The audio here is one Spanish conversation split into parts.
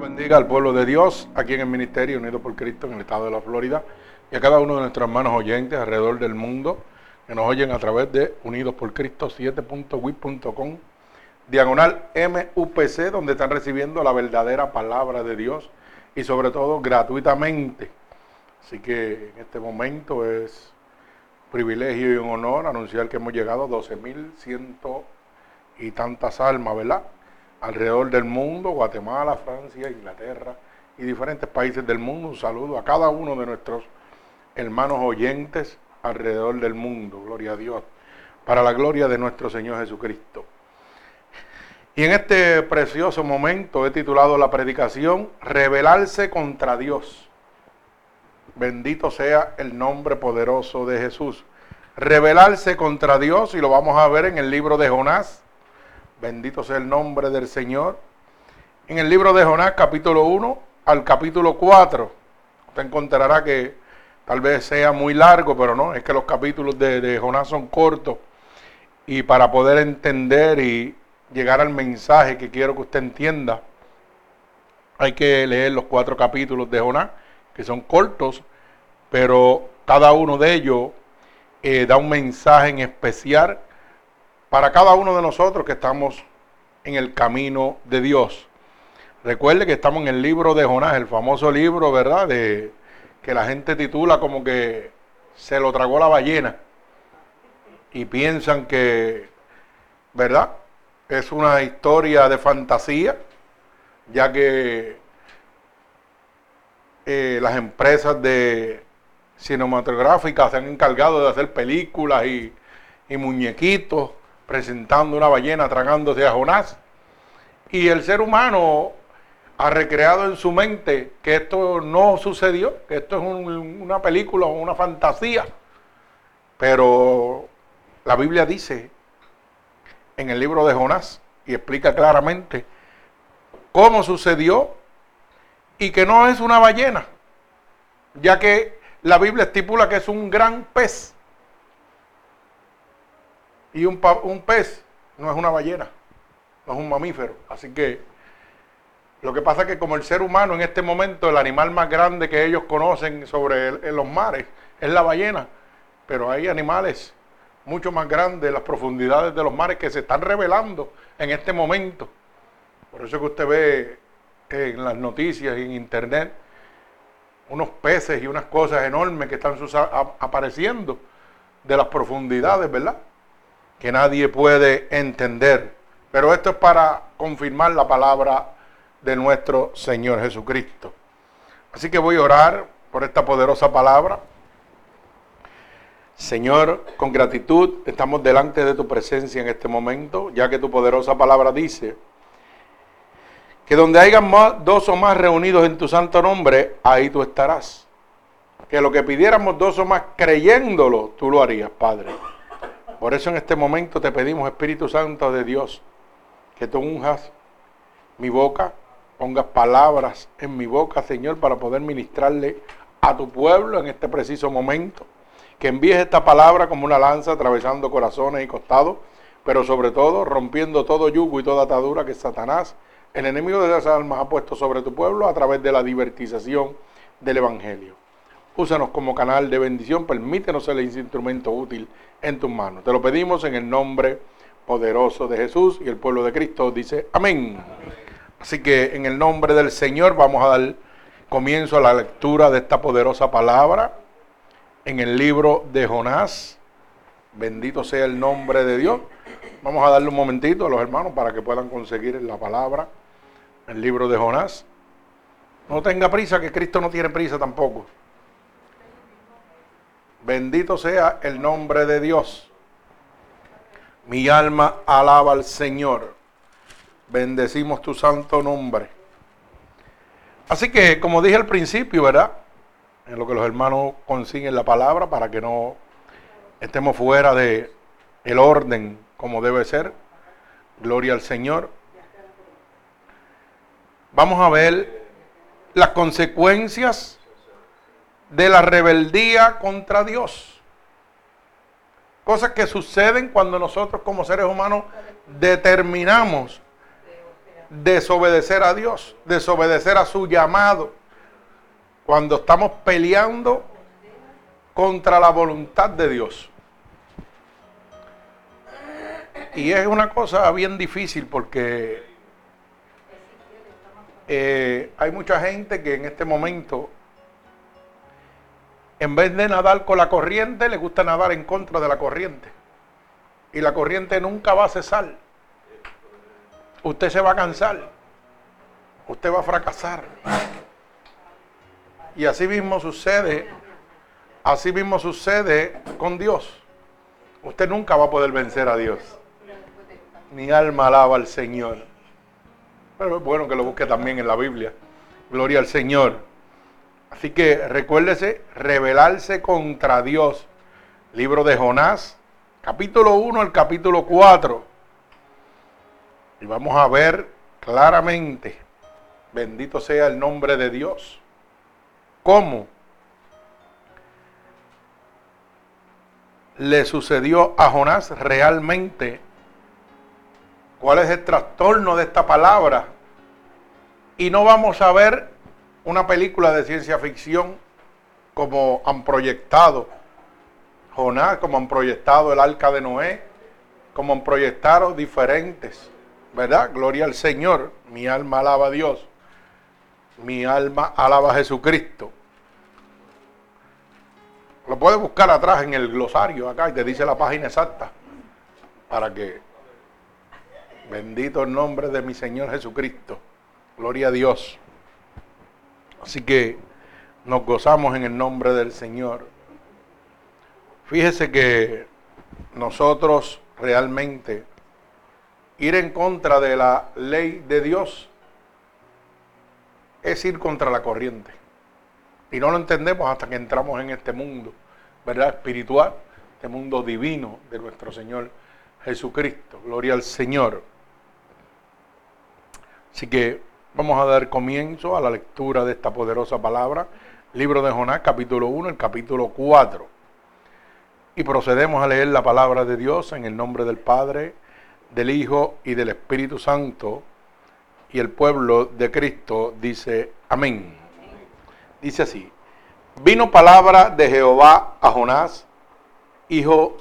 Bendiga al pueblo de Dios aquí en el Ministerio Unido por Cristo en el estado de la Florida y a cada uno de nuestros hermanos oyentes alrededor del mundo que nos oyen a través de Unidos por Cristo 7.wit.com diagonal MUPC donde están recibiendo la verdadera palabra de Dios y sobre todo gratuitamente. Así que en este momento es privilegio y un honor anunciar que hemos llegado a 12.100 y tantas almas, ¿verdad? Alrededor del mundo, Guatemala, Francia, Inglaterra y diferentes países del mundo. Un saludo a cada uno de nuestros hermanos oyentes alrededor del mundo, gloria a Dios, para la gloria de nuestro Señor Jesucristo. Y en este precioso momento he titulado la predicación Rebelarse contra Dios. Bendito sea el nombre poderoso de Jesús. Rebelarse contra Dios, y lo vamos a ver en el libro de Jonás. Bendito sea el nombre del Señor. En el libro de Jonás, capítulo 1 al capítulo 4, usted encontrará que tal vez sea muy largo, pero no, es que los capítulos de, Jonás son cortos. Y para poder entender y llegar al mensaje que quiero que usted entienda, hay que leer los cuatro capítulos de Jonás, que son cortos, pero cada uno de ellos eh, da un mensaje en especial para cada uno de nosotros que estamos en el camino de Dios. Recuerde que estamos en el libro de Jonás, el famoso libro, ¿verdad? De, que la gente titula como que se lo tragó la ballena. Y piensan que, ¿verdad? Es una historia de fantasía, ya que eh, las empresas de cinematográficas se han encargado de hacer películas y, y muñequitos presentando una ballena tragándose a Jonás. Y el ser humano ha recreado en su mente que esto no sucedió, que esto es una película o una fantasía. Pero la Biblia dice en el libro de Jonás y explica claramente cómo sucedió y que no es una ballena, ya que la Biblia estipula que es un gran pez. Y un, pez no es una ballena, no es un mamífero. Así que lo que pasa es que como el ser humano en este momento, el animal más grande que ellos conocen sobre los mares es la ballena, pero hay animales mucho más grandes en las profundidades de los mares que se están revelando en este momento. Por eso que usted ve en las noticias en internet unos peces y unas cosas enormes que están apareciendo de las profundidades, ¿verdad? Que nadie puede entender. Pero esto es para confirmar la palabra de nuestro Señor Jesucristo. Así que voy a orar por esta poderosa palabra. Señor, con gratitud estamos delante de tu presencia en este momento, ya que tu poderosa palabra dice que donde hayan dos o más reunidos en tu santo nombre, ahí tú estarás. Que lo que pidiéramos dos o más creyéndolo, tú lo harías, Padre. Por eso en este momento te pedimos, Espíritu Santo de Dios, que tú unjas mi boca, pongas palabras en mi boca, Señor, para poder ministrarle a tu pueblo en este preciso momento que envíes esta palabra como una lanza atravesando corazones y costados, pero sobre todo rompiendo todo yugo y toda atadura que Satanás, el enemigo de las almas, ha puesto sobre tu pueblo a través de la divertización del Evangelio. Úsanos como canal de bendición, permítenos ser el instrumento útil en tus manos. Te lo pedimos en el nombre poderoso de Jesús y el pueblo de Cristo dice amén. Así que en el nombre del Señor vamos a dar comienzo a la lectura de esta poderosa palabra en el libro de Jonás. Bendito sea el nombre de Dios. Vamos a darle un momentito a los hermanos para que puedan conseguir la palabra, el libro de Jonás. No tenga prisa, que Cristo no tiene prisa tampoco. Bendito sea el nombre de Dios. Mi alma alaba al Señor. Bendecimos tu santo nombre. Así que, como dije al principio, ¿verdad? en lo que los hermanos consiguen la palabra para que no estemos fuera de el orden como debe ser. Gloria al Señor. Vamos a ver las consecuencias de la rebeldía contra Dios. Cosas que suceden cuando nosotros como seres humanos determinamos desobedecer a Dios, desobedecer a su llamado, cuando estamos peleando contra la voluntad de Dios. Y es una cosa bien difícil porque eh, hay mucha gente que en este momento, en vez de nadar con la corriente, le gusta nadar en contra de la corriente. Y la corriente nunca va a cesar. Usted se va a cansar. Usted va a fracasar. Y así mismo sucede, así mismo sucede con Dios. Usted nunca va a poder vencer a Dios. Mi alma alaba al Señor. Pero es bueno que lo busque también en la Biblia. Gloria al Señor. Así que recuérdese, rebelarse contra Dios. Libro de Jonás, capítulo 1 al capítulo 4. Y vamos a ver claramente, bendito sea el nombre de Dios cómo le sucedió a Jonás realmente, cuál es el trastorno de esta palabra. Y no vamos a ver una película de ciencia ficción como han proyectado Jonás, como han proyectado el arca de Noé, como han proyectado diferentes, ¿verdad? Gloria al Señor, mi alma alaba a Dios, mi alma alaba a Jesucristo. Lo puedes buscar atrás en el glosario acá y te dice la página exacta. Para que, bendito el nombre de mi Señor Jesucristo. Gloria a Dios. Así que nos gozamos en el nombre del Señor. Fíjese que nosotros realmente ir en contra de la ley de Dios es ir contra la corriente. Y no lo entendemos hasta que entramos en este mundo, ¿verdad? Espiritual, este mundo divino de nuestro Señor Jesucristo. Gloria al Señor. Así que vamos a dar comienzo a la lectura de esta poderosa palabra. Libro de Jonás, capítulo 1, el capítulo 4. Y procedemos a leer la palabra de Dios en el nombre del Padre, del Hijo y del Espíritu Santo. Y el pueblo de Cristo dice, amén. Dice así, vino palabra de Jehová a Jonás, hijo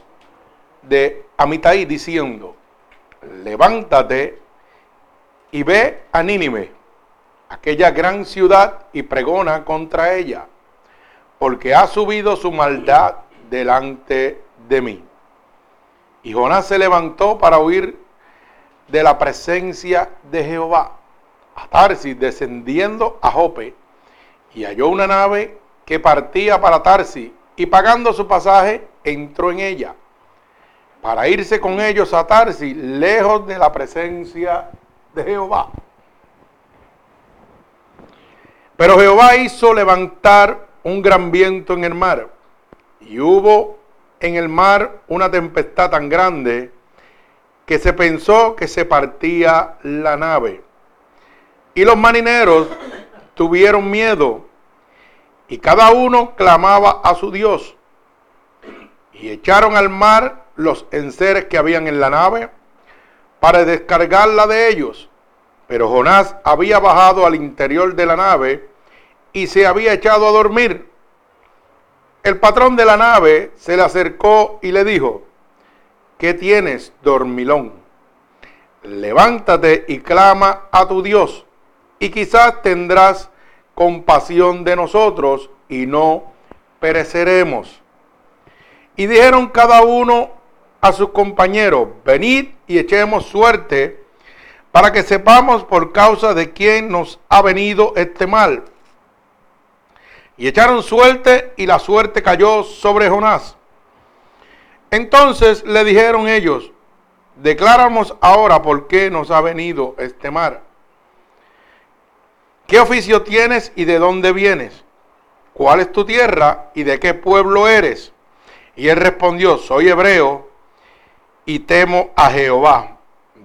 de Amitai, diciendo, levántate y ve a Nínive, aquella gran ciudad, y pregona contra ella, porque ha subido su maldad delante de mí. Y Jonás se levantó para huir de la presencia de Jehová, a Tarsis, descendiendo a Jope, y halló una nave que partía para Tarsi y pagando su pasaje entró en ella para irse con ellos a Tarsi lejos de la presencia de Jehová. Pero Jehová hizo levantar un gran viento en el mar y hubo en el mar una tempestad tan grande que se pensó que se partía la nave. Y los marineros tuvieron miedo y cada uno clamaba a su Dios. Y echaron al mar los enseres que habían en la nave para descargarla de ellos. Pero Jonás había bajado al interior de la nave y se había echado a dormir. El patrón de la nave se le acercó y le dijo, ¿qué tienes, dormilón? Levántate y clama a tu Dios y quizás tendrás compasión de nosotros y no pereceremos. Y dijeron cada uno a sus compañeros, venid y echemos suerte para que sepamos por causa de quién nos ha venido este mal. Y echaron suerte y la suerte cayó sobre Jonás. Entonces le dijeron ellos, declaramos ahora por qué nos ha venido este mal. ¿Qué oficio tienes y de dónde vienes? ¿Cuál es tu tierra y de qué pueblo eres? Y él respondió, soy hebreo y temo a Jehová,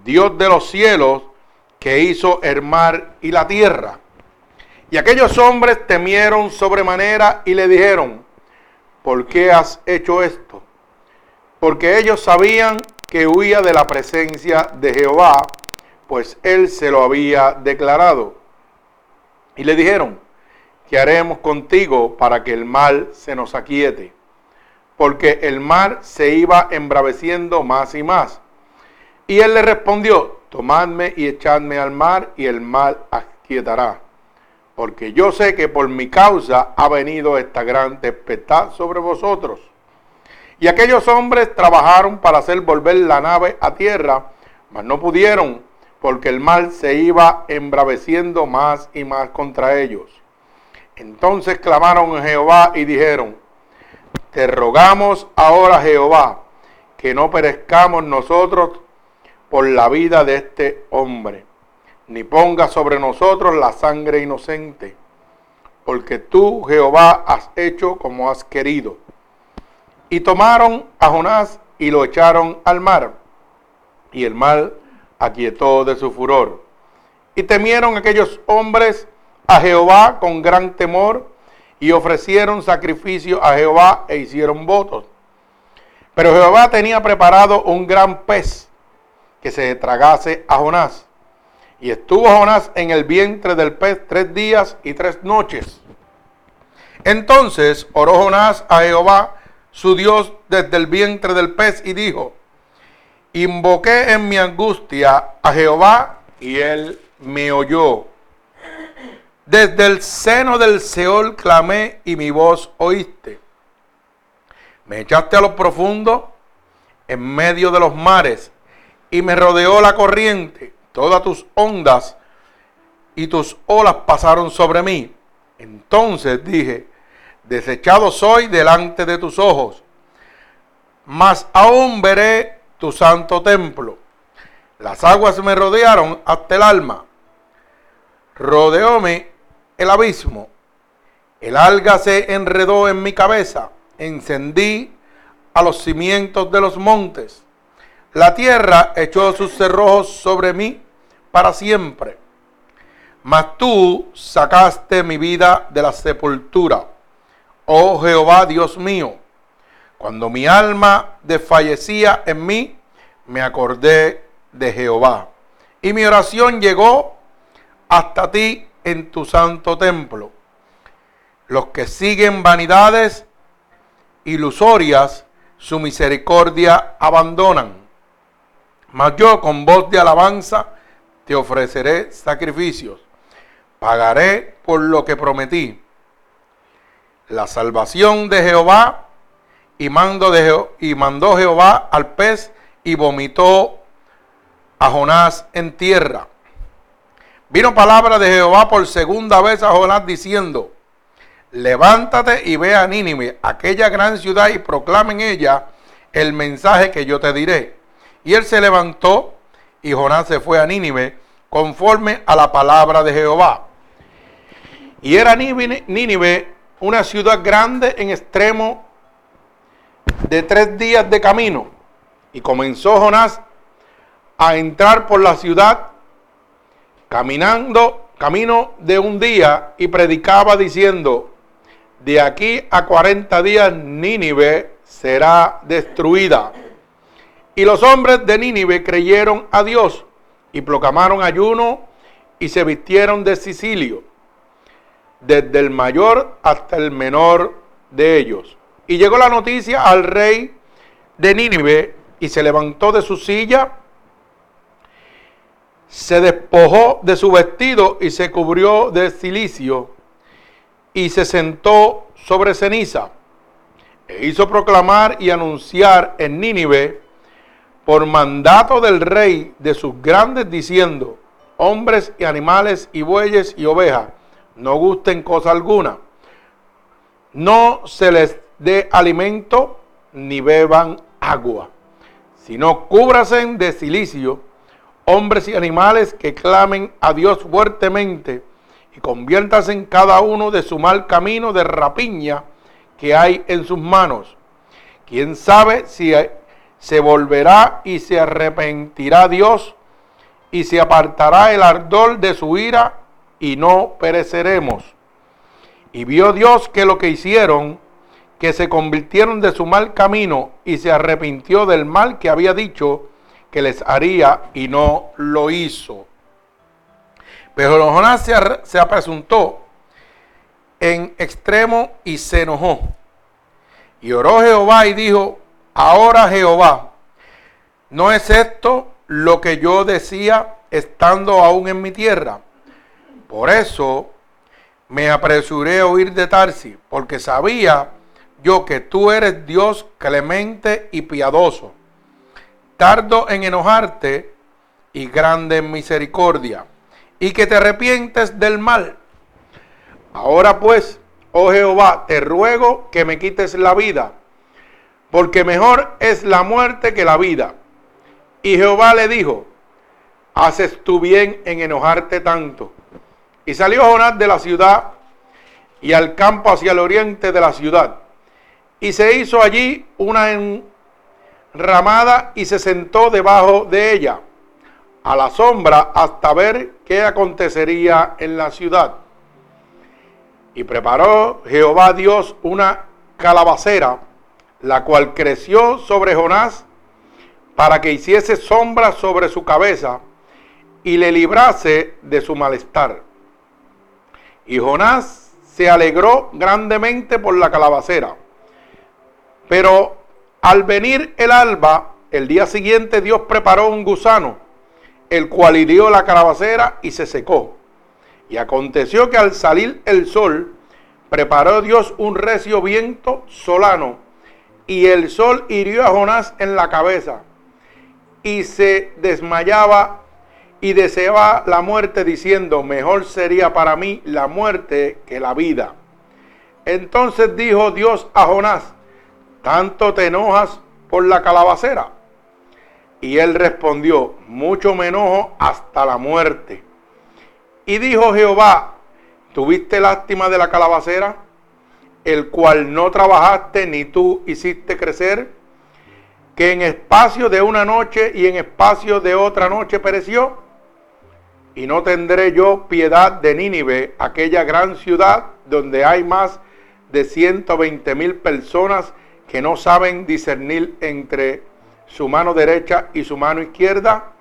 Dios de los cielos, que hizo el mar y la tierra. Y aquellos hombres temieron sobremanera y le dijeron, ¿por qué has hecho esto? Porque ellos sabían que huía de la presencia de Jehová, pues él se lo había declarado. Y le dijeron, ¿qué haremos contigo para que el mal se nos aquiete? Porque el mar se iba embraveciendo más y más. Y él le respondió, tomadme y echadme al mar y el mal aquietará. Porque yo sé que por mi causa ha venido esta gran tempestad sobre vosotros. Y aquellos hombres trabajaron para hacer volver la nave a tierra, mas no pudieron, porque el mal se iba embraveciendo más y más contra ellos. Entonces clamaron a Jehová y dijeron, te rogamos ahora Jehová, que no perezcamos nosotros por la vida de este hombre, ni ponga sobre nosotros la sangre inocente, porque tú, Jehová, has hecho como has querido. Y tomaron a Jonás y lo echaron al mar, y el mar aquietó de su furor. Y temieron aquellos hombres a Jehová con gran temor y ofrecieron sacrificio a Jehová e hicieron votos. Pero Jehová tenía preparado un gran pez que se tragase a Jonás. Y estuvo Jonás en el vientre del pez tres días y tres noches. Entonces oró Jonás a Jehová, su Dios, desde el vientre del pez y dijo, Invoqué en mi angustia a Jehová y él me oyó. Desde el seno del Seol clamé y mi voz oíste. Me echaste a lo profundo, en medio de los mares, y me rodeó la corriente. Todas tus ondas y tus olas pasaron sobre mí. Entonces dije, desechado soy delante de tus ojos, mas aún veré tu santo templo. Las aguas me rodearon hasta el alma. Rodeóme el abismo. El alga se enredó en mi cabeza. Encendí a los cimientos de los montes. La tierra echó sus cerrojos sobre mí para siempre. Mas tú sacaste mi vida de la sepultura. Oh Jehová Dios mío cuando mi alma desfallecía en mí, me acordé de Jehová. Y mi oración llegó hasta ti en tu santo templo. Los que siguen vanidades ilusorias, su misericordia abandonan. Mas yo con voz de alabanza te ofreceré sacrificios. Pagaré por lo que prometí. La salvación de Jehová y, mando de y mandó Jehová al pez y vomitó a Jonás en tierra. Vino palabra de Jehová por segunda vez a Jonás diciendo, levántate y ve a Nínive, aquella gran ciudad, y proclama en ella el mensaje que yo te diré. Y él se levantó y Jonás se fue a Nínive conforme a la palabra de Jehová. Y era Nínive una ciudad grande en extremo de tres días de camino. Y comenzó Jonás a entrar por la ciudad caminando camino de un día y predicaba diciendo, de aquí a 40 días Nínive será destruida. Y los hombres de Nínive creyeron a Dios y proclamaron ayuno y se vistieron de Sicilio, desde el mayor hasta el menor de ellos. Y llegó la noticia al rey de Nínive y se levantó de su silla, se despojó de su vestido y se cubrió de silicio y se sentó sobre ceniza. E hizo proclamar y anunciar en Nínive por mandato del rey de sus grandes diciendo, hombres y animales y bueyes y ovejas, no gusten cosa alguna. No se les de alimento ni beban agua, sino cúbrasen de silicio hombres y animales que clamen a Dios fuertemente y conviértanse en cada uno de su mal camino de rapiña que hay en sus manos. Quién sabe si se volverá y se arrepentirá Dios y se apartará el ardor de su ira y no pereceremos. Y vio Dios que lo que hicieron que se convirtieron de su mal camino y se arrepintió del mal que había dicho que les haría y no lo hizo. Pero Jonás se, se apresuntó en extremo y se enojó. Y oró Jehová y dijo, ahora Jehová, ¿no es esto lo que yo decía estando aún en mi tierra? Por eso me apresuré a huir de Tarsi, porque sabía yo que tú eres Dios clemente y piadoso, tardo en enojarte y grande en misericordia, y que te arrepientes del mal. Ahora pues, oh Jehová, te ruego que me quites la vida, porque mejor es la muerte que la vida. Y Jehová le dijo, haces tú bien en enojarte tanto. Y salió Jonás de la ciudad y al campo hacia el oriente de la ciudad. Y se hizo allí una enramada y se sentó debajo de ella, a la sombra, hasta ver qué acontecería en la ciudad. Y preparó Jehová Dios una calabacera, la cual creció sobre Jonás para que hiciese sombra sobre su cabeza y le librase de su malestar. Y Jonás se alegró grandemente por la calabacera. Pero al venir el alba, el día siguiente Dios preparó un gusano, el cual hirió la calabacera y se secó. Y aconteció que al salir el sol, preparó Dios un recio viento solano, y el sol hirió a Jonás en la cabeza, y se desmayaba y deseaba la muerte, diciendo, mejor sería para mí la muerte que la vida. Entonces dijo Dios a Jonás, ¿tanto te enojas por la calabacera? Y él respondió, mucho me enojo hasta la muerte. Y dijo Jehová, ¿tuviste lástima de la calabacera, el cual no trabajaste ni tú hiciste crecer, que en espacio de una noche y en espacio de otra noche pereció? Y no tendré yo piedad de Nínive, aquella gran ciudad donde hay más de 120 mil personas que no saben discernir entre su mano derecha y su mano izquierda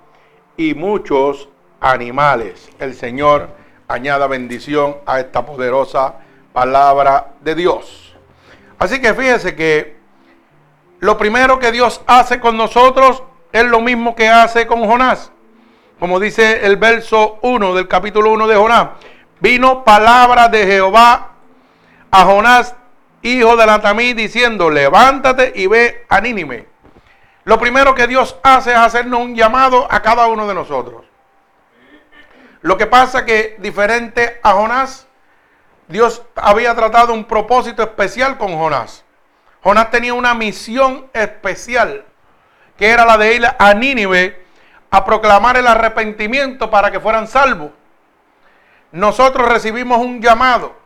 y muchos animales. El Señor añada bendición a esta poderosa palabra de Dios. Así que fíjese que lo primero que Dios hace con nosotros es lo mismo que hace con Jonás. Como dice el verso 1 del capítulo 1 de Jonás. Vino palabra de Jehová a Jonás hijo de Natamí, diciendo, levántate y ve a Nínime. Lo primero que Dios hace es hacernos un llamado a cada uno de nosotros. Lo que pasa que diferente a Jonás, Dios había tratado un propósito especial con Jonás. Jonás tenía una misión especial, que era la de ir a Nínive a proclamar el arrepentimiento para que fueran salvos. Nosotros recibimos un llamado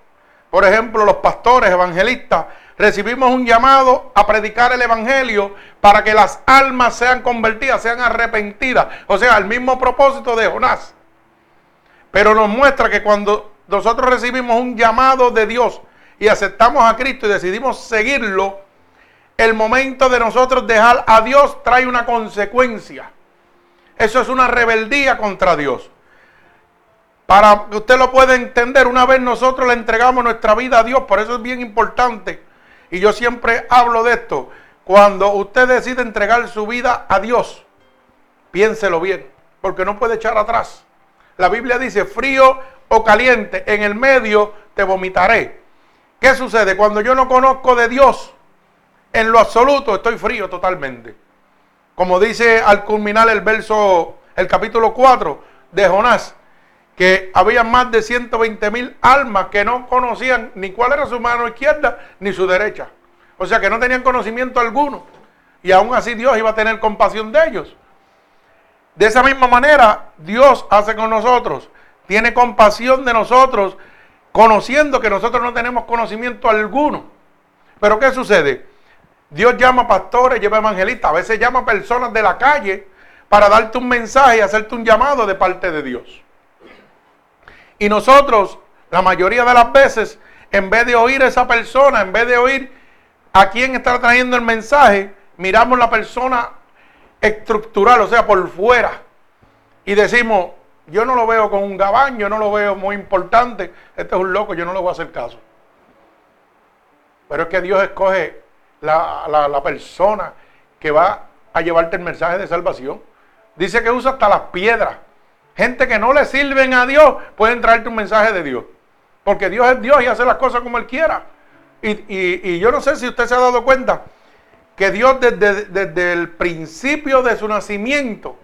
por ejemplo, los pastores evangelistas, recibimos un llamado a predicar el Evangelio para que las almas sean convertidas, sean arrepentidas. O sea, el mismo propósito de Jonás. Pero nos muestra que cuando nosotros recibimos un llamado de Dios y aceptamos a Cristo y decidimos seguirlo, el momento de nosotros dejar a Dios trae una consecuencia. Eso es una rebeldía contra Dios. Para que usted lo pueda entender, una vez nosotros le entregamos nuestra vida a Dios, por eso es bien importante. Y yo siempre hablo de esto. Cuando usted decide entregar su vida a Dios, piénselo bien, porque no puede echar atrás. La Biblia dice frío o caliente, en el medio te vomitaré. ¿Qué sucede? Cuando yo no conozco de Dios, en lo absoluto estoy frío totalmente. Como dice al culminar el verso, el capítulo 4 de Jonás, que había más de 120 mil almas que no conocían ni cuál era su mano izquierda ni su derecha. O sea que no tenían conocimiento alguno. Y aún así Dios iba a tener compasión de ellos. De esa misma manera, Dios hace con nosotros. Tiene compasión de nosotros, conociendo que nosotros no tenemos conocimiento alguno. Pero ¿qué sucede? Dios llama pastores, lleva evangelistas, a veces llama personas de la calle para darte un mensaje y hacerte un llamado de parte de Dios. Y nosotros, la mayoría de las veces, en vez de oír a esa persona, en vez de oír a quien está trayendo el mensaje, miramos la persona estructural, o sea, por fuera. Y decimos, yo no lo veo con un gabán, yo no lo veo muy importante, este es un loco, yo no le voy a hacer caso. Pero es que Dios escoge la, la persona que va a llevarte el mensaje de salvación. Dice que usa hasta las piedras. Gente que no le sirven a Dios pueden traerte un mensaje de Dios. Porque Dios es Dios y hace las cosas como Él quiera. Y, yo no sé si usted se ha dado cuenta que Dios desde, el principio de su nacimiento,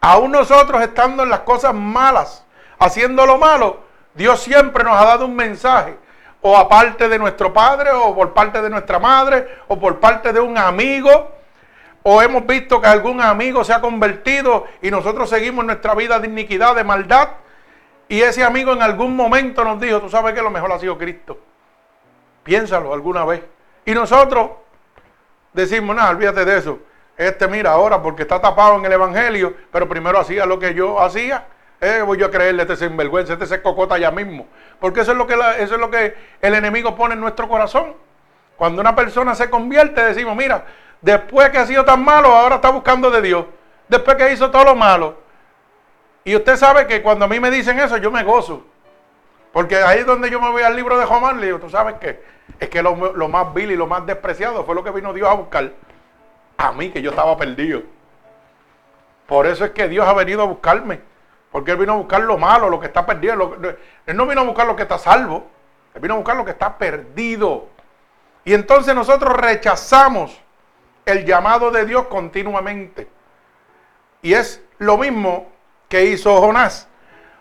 aún nosotros estando en las cosas malas, haciendo lo malo, Dios siempre nos ha dado un mensaje, o aparte de nuestro padre, o por parte de nuestra madre, o por parte de un amigo, o hemos visto que algún amigo se ha convertido y nosotros seguimos nuestra vida de iniquidad, de maldad, y ese amigo en algún momento nos dijo, tú sabes que lo mejor ha sido Cristo. Piénsalo alguna vez. Y nosotros decimos, no, olvídate de eso. Este mira ahora porque está tapado en el Evangelio, pero primero hacía lo que yo hacía. Eh, voy yo a creerle este sinvergüenza, este se cocota ya mismo. Porque eso es, lo que eso es lo que el enemigo pone en nuestro corazón. Cuando una persona se convierte, decimos, mira, después que ha sido tan malo, ahora está buscando de Dios. Después que hizo todo lo malo. Y usted sabe que cuando a mí me dicen eso, yo me gozo. Porque ahí es donde yo me voy al libro de Román, le digo, ¿tú sabes qué? Es que lo, más vil y lo más despreciado fue lo que vino Dios a buscar a mí, que yo estaba perdido. Por eso es que Dios ha venido a buscarme. Porque Él vino a buscar lo malo, lo que está perdido. él no vino a buscar lo que está salvo. Él vino a buscar lo que está perdido. Y entonces nosotros rechazamos el llamado de Dios continuamente. Y es lo mismo que hizo Jonás.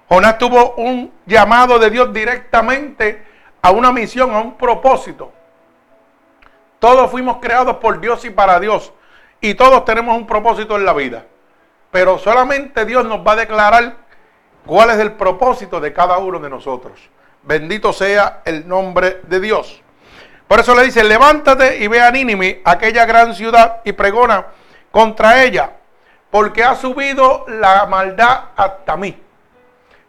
Jonás tuvo un llamado de Dios directamente a una misión, a un propósito. Todos fuimos creados por Dios y para Dios. Y todos tenemos un propósito en la vida. Pero solamente Dios nos va a declarar cuál es el propósito de cada uno de nosotros. Bendito sea el nombre de Dios. Por eso le dice, levántate y ve a Nínive, aquella gran ciudad, y pregona contra ella, porque ha subido la maldad hasta mí.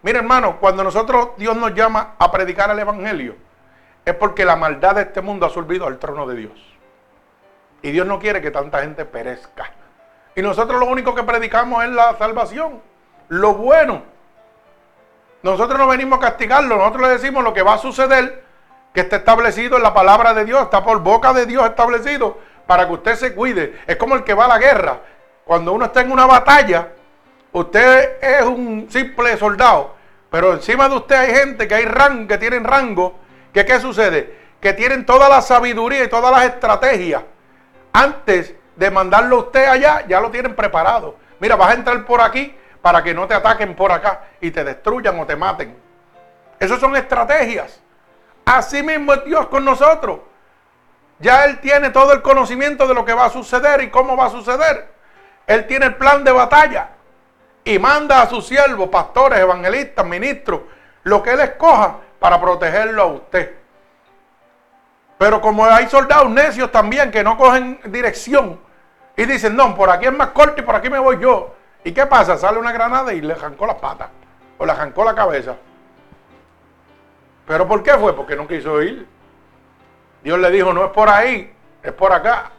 Mira hermano, cuando nosotros Dios nos llama a predicar el Evangelio, es porque la maldad de este mundo ha subido al trono de Dios. Y Dios no quiere que tanta gente perezca. Y nosotros lo único que predicamos es la salvación, lo bueno. Nosotros no venimos a castigarlo, nosotros le decimos lo que va a suceder, que está establecido en la palabra de Dios, está por boca de Dios establecido, para que usted se cuide. Es como el que va a la guerra. Cuando uno está en una batalla, Usted es un simple soldado, pero encima de usted hay gente que hay rango, que tienen rango, qué sucede? Que tienen toda la sabiduría y todas las estrategias. Antes de mandarlo a usted allá, ya lo tienen preparado. Mira, vas a entrar por aquí para que no te ataquen por acá y te destruyan o te maten. Esas son estrategias. Así mismo es Dios con nosotros. Ya Él tiene todo el conocimiento de lo que va a suceder y cómo va a suceder. Él tiene el plan de batalla y manda a sus siervos, pastores, evangelistas, ministros, lo que él escoja para protegerlo a usted. Pero como hay soldados necios también que no cogen dirección y dicen, no, por aquí es más corto y por aquí me voy yo. ¿Y qué pasa? Sale una granada y le arrancó las patas o le arrancó la cabeza. ¿Pero por qué fue? Porque no quiso ir. Dios le dijo, no es por ahí, es por acá.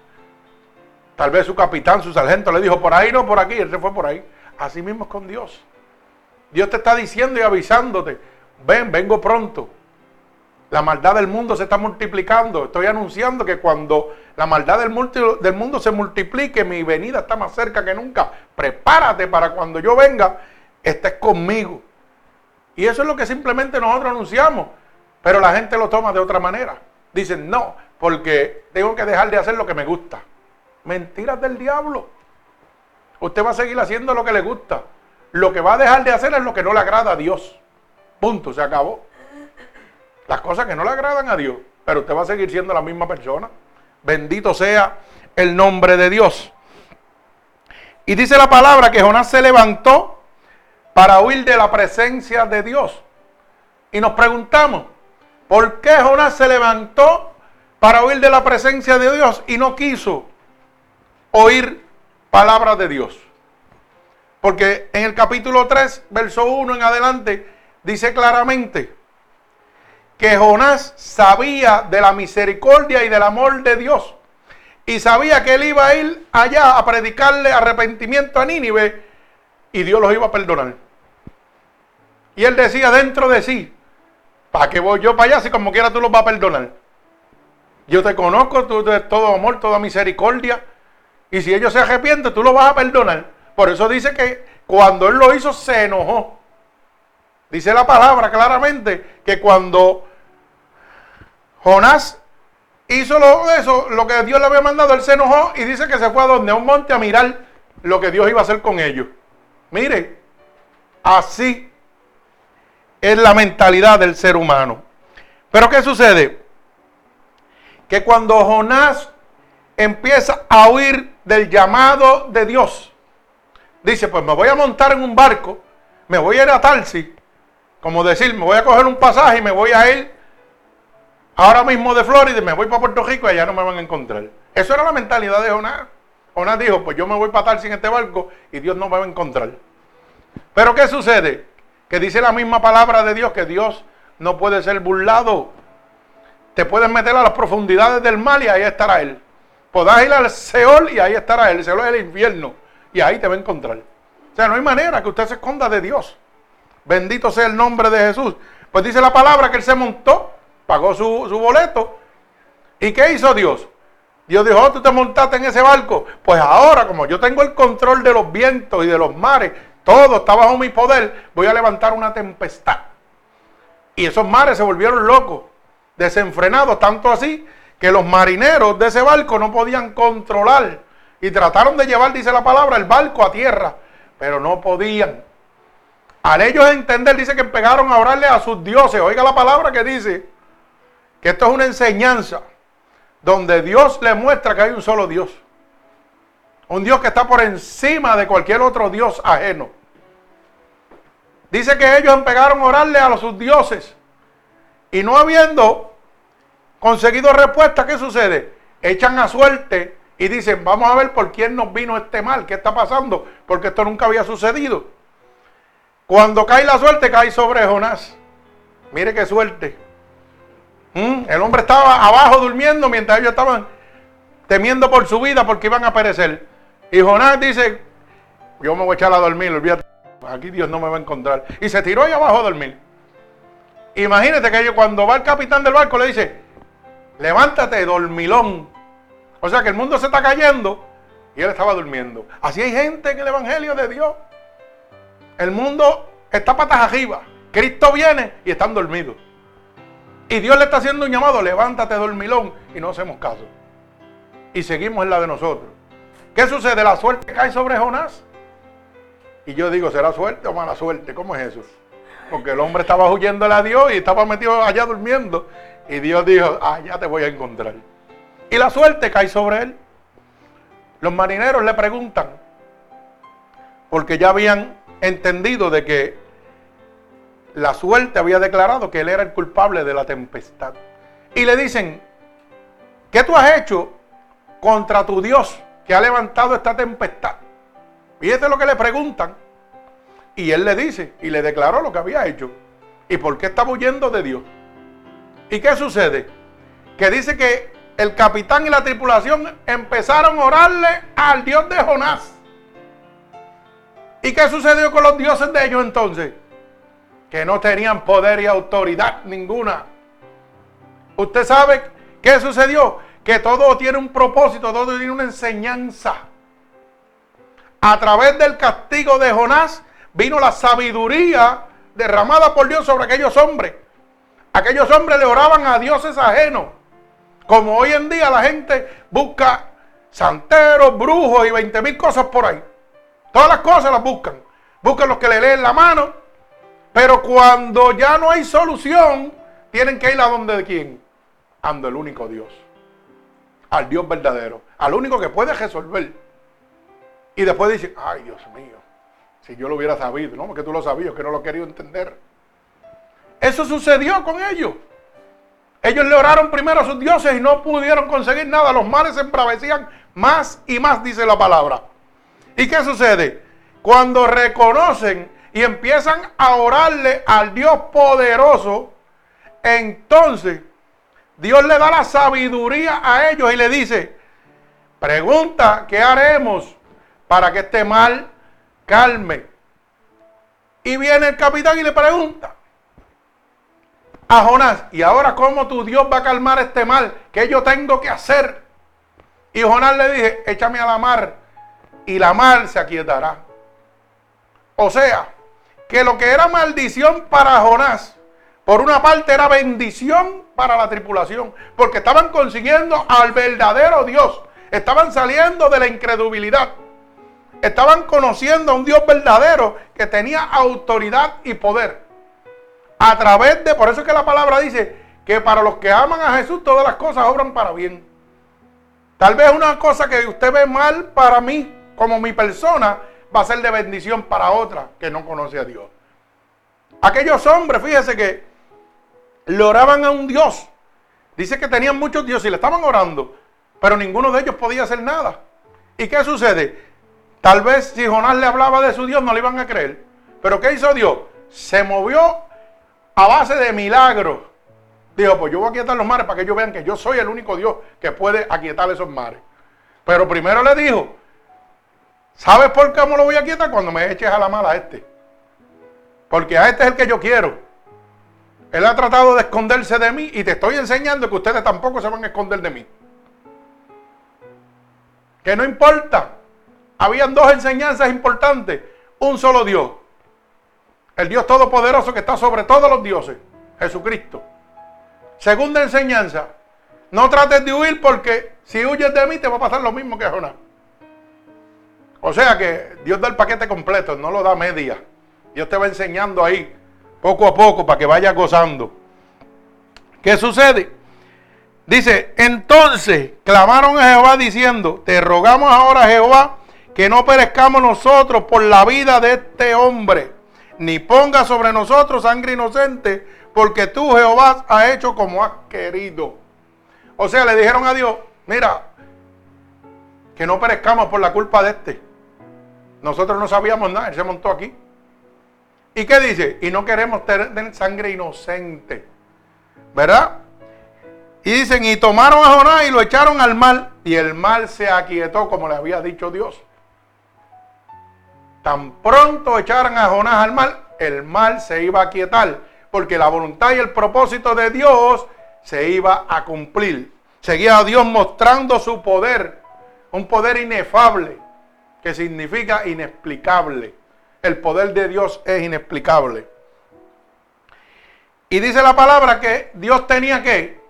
Tal vez su capitán, su sargento le dijo, por ahí no, por aquí, él se fue por ahí. Así mismo es con Dios. Dios te está diciendo y avisándote, ven, vengo pronto. La maldad del mundo se está multiplicando. Estoy anunciando que cuando la maldad del, del mundo se multiplique, mi venida está más cerca que nunca. Prepárate para cuando yo venga, estés conmigo. Y eso es lo que simplemente nosotros anunciamos. Pero la gente lo toma de otra manera. Dicen, no, porque tengo que dejar de hacer lo que me gusta. Mentiras del diablo. Usted va a seguir haciendo lo que le gusta. Lo que va a dejar de hacer es lo que no le agrada a Dios. Punto, se acabó. Las cosas que no le agradan a Dios. Pero usted va a seguir siendo la misma persona. Bendito sea el nombre de Dios. Y dice la palabra que Jonás se levantó para huir de la presencia de Dios. Y nos preguntamos, ¿por qué Jonás se levantó para huir de la presencia de Dios y no quiso oír palabra de Dios. Porque en el capítulo 3, verso 1 en adelante, dice claramente que Jonás sabía de la misericordia y del amor de Dios. y sabía que él iba a ir allá a predicarle arrepentimiento a Nínive y Dios los iba a perdonar. Y él decía dentro de sí, ¿para qué voy yo para allá si como quiera tú los vas a perdonar? Yo te conozco, tú eres todo amor, toda misericordia. Y si ellos se arrepienten, tú los vas a perdonar. Por eso dice que cuando él lo hizo, se enojó. Dice la palabra claramente que cuando Jonás hizo lo, eso, lo que Dios le había mandado, él se enojó y dice que se fue a donde a un monte a mirar lo que Dios iba a hacer con ellos. Mire, así es la mentalidad del ser humano. Pero ¿qué sucede? Que cuando Jonás empieza a huir del llamado de Dios, dice, pues me voy a montar en un barco, me voy a ir a Tarsis, como decir, me voy a coger un pasaje y me voy a ir ahora mismo de Florida me voy para Puerto Rico y allá no me van a encontrar. Eso era la mentalidad de Jonás. Jonás dijo, pues yo me voy para Tarsis en este barco y Dios no me va a encontrar. Pero ¿qué sucede? Que dice la misma palabra de Dios que Dios no puede ser burlado. Te puedes meter a las profundidades del mal y ahí estará Él. Podrás ir al Seol y ahí estará. El Seol es el infierno y ahí te va a encontrar. O sea, no hay manera que usted se esconda de Dios. Bendito sea el nombre de Jesús. Pues dice la palabra que Él se montó, pagó su, boleto. ¿Y qué hizo Dios? Dios dijo, oh, tú te montaste en ese barco. Pues ahora, como yo tengo el control de los vientos y de los mares, todo está bajo mi poder, voy a levantar una tempestad. Y esos mares se volvieron locos, desenfrenados, tanto así que los marineros de ese barco no podían controlar. Y trataron de llevar, dice la palabra, el barco a tierra, pero no podían. Al ellos entender, dice que pegaron a orarle a sus dioses. Oiga la palabra que dice que esto es una enseñanza donde Dios le muestra que hay un solo Dios. Un Dios que está por encima de cualquier otro Dios ajeno. Dice que ellos empezaron a orarle a sus dioses. Y no habiendo conseguido respuesta, ¿qué sucede? Echan a suerte y dicen, vamos a ver por quién nos vino este mal, qué está pasando, porque esto nunca había sucedido. Cuando cae la suerte, cae sobre Jonás. Mire qué suerte. ¿Mm? El hombre estaba abajo durmiendo mientras ellos estaban temiendo por su vida porque iban a perecer. Y Jonás dice, yo me voy a echar a dormir, olvídate, aquí Dios no me va a encontrar. Y se tiró ahí abajo a dormir. Imagínate que cuando va el capitán del barco le dice, levántate, dormilón. O sea que el mundo se está cayendo y él estaba durmiendo. Así hay gente en el Evangelio de Dios. El mundo está patas arriba. Cristo viene y están dormidos. Y Dios le está haciendo un llamado, levántate, dormilón, y no hacemos caso. Y seguimos en la de nosotros. ¿Qué sucede? La suerte cae sobre Jonás. Y yo digo, ¿será suerte o mala suerte? ¿Cómo es eso? Porque el hombre estaba huyéndole a Dios y estaba metido allá durmiendo. Y Dios dijo, ah, ya te voy a encontrar. Y la suerte cae sobre él. Los marineros le preguntan, porque ya habían entendido de que la suerte había declarado que él era el culpable de la tempestad. Y le dicen, ¿qué tú has hecho contra tu Dios? que ha levantado esta tempestad. Fíjate lo que le preguntan. Y él le dice y le declaró lo que había hecho. ¿Y por qué estaba huyendo de Dios? ¿Y qué sucede? Que dice que el capitán y la tripulación empezaron a orarle al Dios de Jonás. ¿Y qué sucedió con los dioses de ellos entonces? Que no tenían poder y autoridad ninguna. ¿Usted sabe qué sucedió? que todo tiene un propósito, todo tiene una enseñanza. A través del castigo de Jonás vino la sabiduría derramada por Dios sobre aquellos hombres. Aquellos hombres le oraban a dioses ajenos. Como hoy en día la gente busca santeros, brujos y 20 mil cosas por ahí. Todas las cosas las buscan. Buscan los que le leen la mano. Pero cuando ya no hay solución, tienen que ir a donde de quién? Ando el único Dios al Dios verdadero, al único que puede resolver. Y después dice, ay Dios mío, si yo lo hubiera sabido, no, porque tú lo sabías, que no lo quería entender. Eso sucedió con ellos. Ellos le oraron primero a sus dioses y no pudieron conseguir nada. Los males se embravecían más y más, dice la palabra. ¿Y qué sucede? Cuando reconocen y empiezan a orarle al Dios poderoso, entonces Dios le da la sabiduría a ellos y le dice, pregunta, ¿qué haremos para que este mal calme? Y viene el capitán y le pregunta a Jonás, ¿y ahora cómo tu Dios va a calmar este mal? ¿Qué yo tengo que hacer? Y Jonás le dije, échame a la mar y la mar se aquietará. O sea, que lo que era maldición para Jonás, por una parte era bendición para la tripulación, porque estaban consiguiendo al verdadero Dios, estaban saliendo de la incredulidad, estaban conociendo a un Dios verdadero que tenía autoridad y poder. A través de, por eso es que la palabra dice que para los que aman a Jesús todas las cosas obran para bien. Tal vez una cosa que usted ve mal para mí, como mi persona, va a ser de bendición para otra que no conoce a Dios. Aquellos hombres, fíjese que le oraban a un Dios. Dice que tenían muchos dioses y le estaban orando, pero ninguno de ellos podía hacer nada. ¿Y qué sucede? Tal vez si Jonás le hablaba de su Dios no le iban a creer. Pero ¿qué hizo Dios? Se movió a base de milagros. Dijo, pues yo voy a aquietar los mares para que ellos vean que yo soy el único Dios que puede aquietar esos mares. Pero primero le dijo, ¿sabes por qué me lo voy a aquietar? Cuando me eches a la mala a este. Porque a este es el que yo quiero. Él ha tratado de esconderse de mí y te estoy enseñando que ustedes tampoco se van a esconder de mí. Que no importa. Habían dos enseñanzas importantes. Un solo Dios. El Dios Todopoderoso que está sobre todos los dioses. Jesucristo. Segunda enseñanza. No trates de huir porque si huyes de mí te va a pasar lo mismo que a Jonás. O sea que Dios da el paquete completo, no lo da media. Dios te va enseñando ahí, poco a poco, para que vayas gozando. ¿Qué sucede? Dice, entonces clamaron a Jehová diciendo, te rogamos ahora Jehová que no perezcamos nosotros por la vida de este hombre, ni ponga sobre nosotros sangre inocente, porque tú Jehová has hecho como has querido. O sea, le dijeron a Dios, mira, que no perezcamos por la culpa de este. Nosotros no sabíamos nada, él se montó aquí. ¿Y qué dice? Y no queremos tener sangre inocente. ¿Verdad? Y dicen, y tomaron a Jonás y lo echaron al mar. Y el mar se aquietó como le había dicho Dios. Tan pronto echaran a Jonás al mar, el mar se iba a aquietar. Porque la voluntad y el propósito de Dios se iba a cumplir. Seguía Dios mostrando su poder. Un poder inefable. Que significa inexplicable. El poder de Dios es inexplicable. Y dice la palabra que Dios tenía que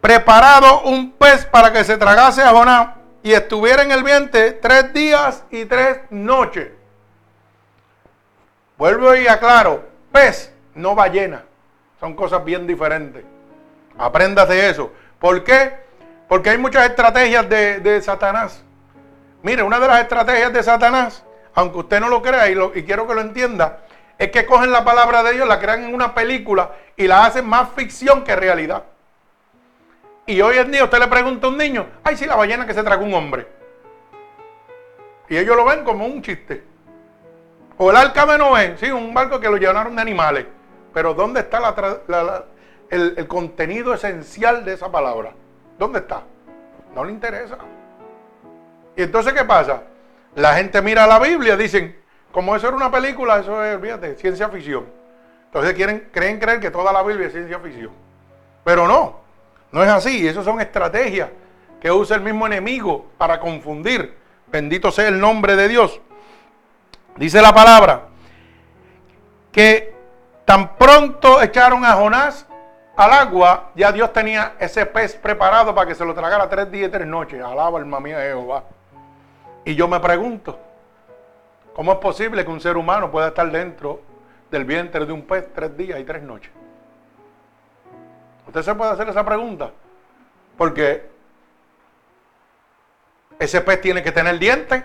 preparado un pez para que se tragase a Jonás y estuviera en el vientre tres días y tres noches. Vuelvo y aclaro, pez, no ballena. Son cosas bien diferentes. Aprendas de eso. ¿Por qué? Porque hay muchas estrategias de, de Satanás. Mire, una de las estrategias de Satanás aunque usted no lo crea y, y quiero que lo entienda, es que cogen la palabra de Dios, la crean en una película y la hacen más ficción que realidad. Y hoy en día usted le pregunta a un niño, ay, sí, la ballena que se tragó un hombre. Y ellos lo ven como un chiste. O el arca de Noé, sí, un barco que lo llenaron de animales. Pero ¿dónde está el, el contenido esencial de esa palabra? ¿Dónde está? No le interesa. ¿Y entonces qué pasa? La gente mira la Biblia, dicen, como eso era una película, eso es, olvídate, ciencia ficción. Entonces quieren, creen creer que toda la Biblia es ciencia ficción. Pero no, no es así. Esas son estrategias que usa el mismo enemigo para confundir. Bendito sea el nombre de Dios. Dice la palabra que tan pronto echaron a Jonás al agua, ya Dios tenía ese pez preparado para que se lo tragara tres días y tres noches. Alaba alma mía Jehová. Y yo me pregunto, ¿cómo es posible que un ser humano pueda estar dentro del vientre de un pez tres días y tres noches? Usted se puede hacer esa pregunta. Porque ese pez tiene que tener dientes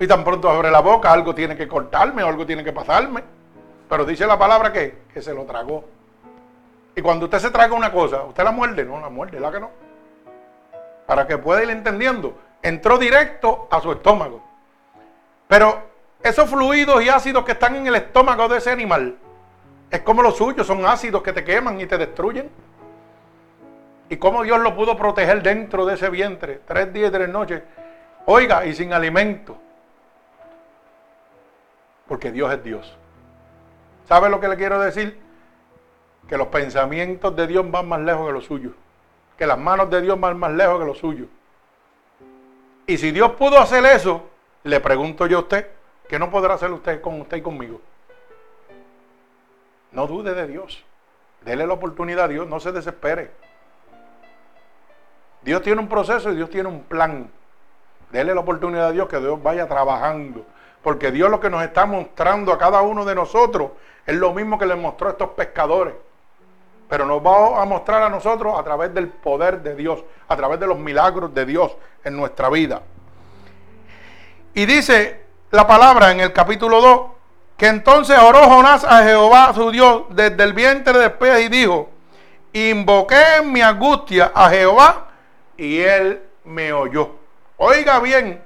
y tan pronto abre la boca, algo tiene que cortarme o algo tiene que pasarme. Pero dice la palabra que, que se lo tragó. Y cuando usted se traga una cosa, ¿usted la muerde? No, la muerde, ¿la que no? Para que pueda ir entendiendo entró directo a su estómago. Pero esos fluidos y ácidos que están en el estómago de ese animal, es como los suyos, son ácidos que te queman y te destruyen. Y cómo Dios lo pudo proteger dentro de ese vientre, tres días y tres noches, oiga, y sin alimento. Porque Dios es Dios. ¿Sabe lo que le quiero decir? Que los pensamientos de Dios van más lejos que los suyos. Que las manos de Dios van más lejos que los suyos. Y si Dios pudo hacer eso, le pregunto yo a usted, ¿qué no podrá hacer usted con usted y conmigo? No dude de Dios. Dele la oportunidad a Dios, no se desespere. Dios tiene un proceso y Dios tiene un plan. Dele la oportunidad a Dios que Dios vaya trabajando. Porque Dios lo que nos está mostrando a cada uno de nosotros es lo mismo que le mostró a estos pescadores. Pero nos va a mostrar a nosotros a través del poder de Dios, a través de los milagros de Dios en nuestra vida. Y dice la palabra en el capítulo 2, que entonces oró Jonás a Jehová su Dios desde el vientre de pez y dijo, invoqué en mi angustia a Jehová y él me oyó. Oiga bien,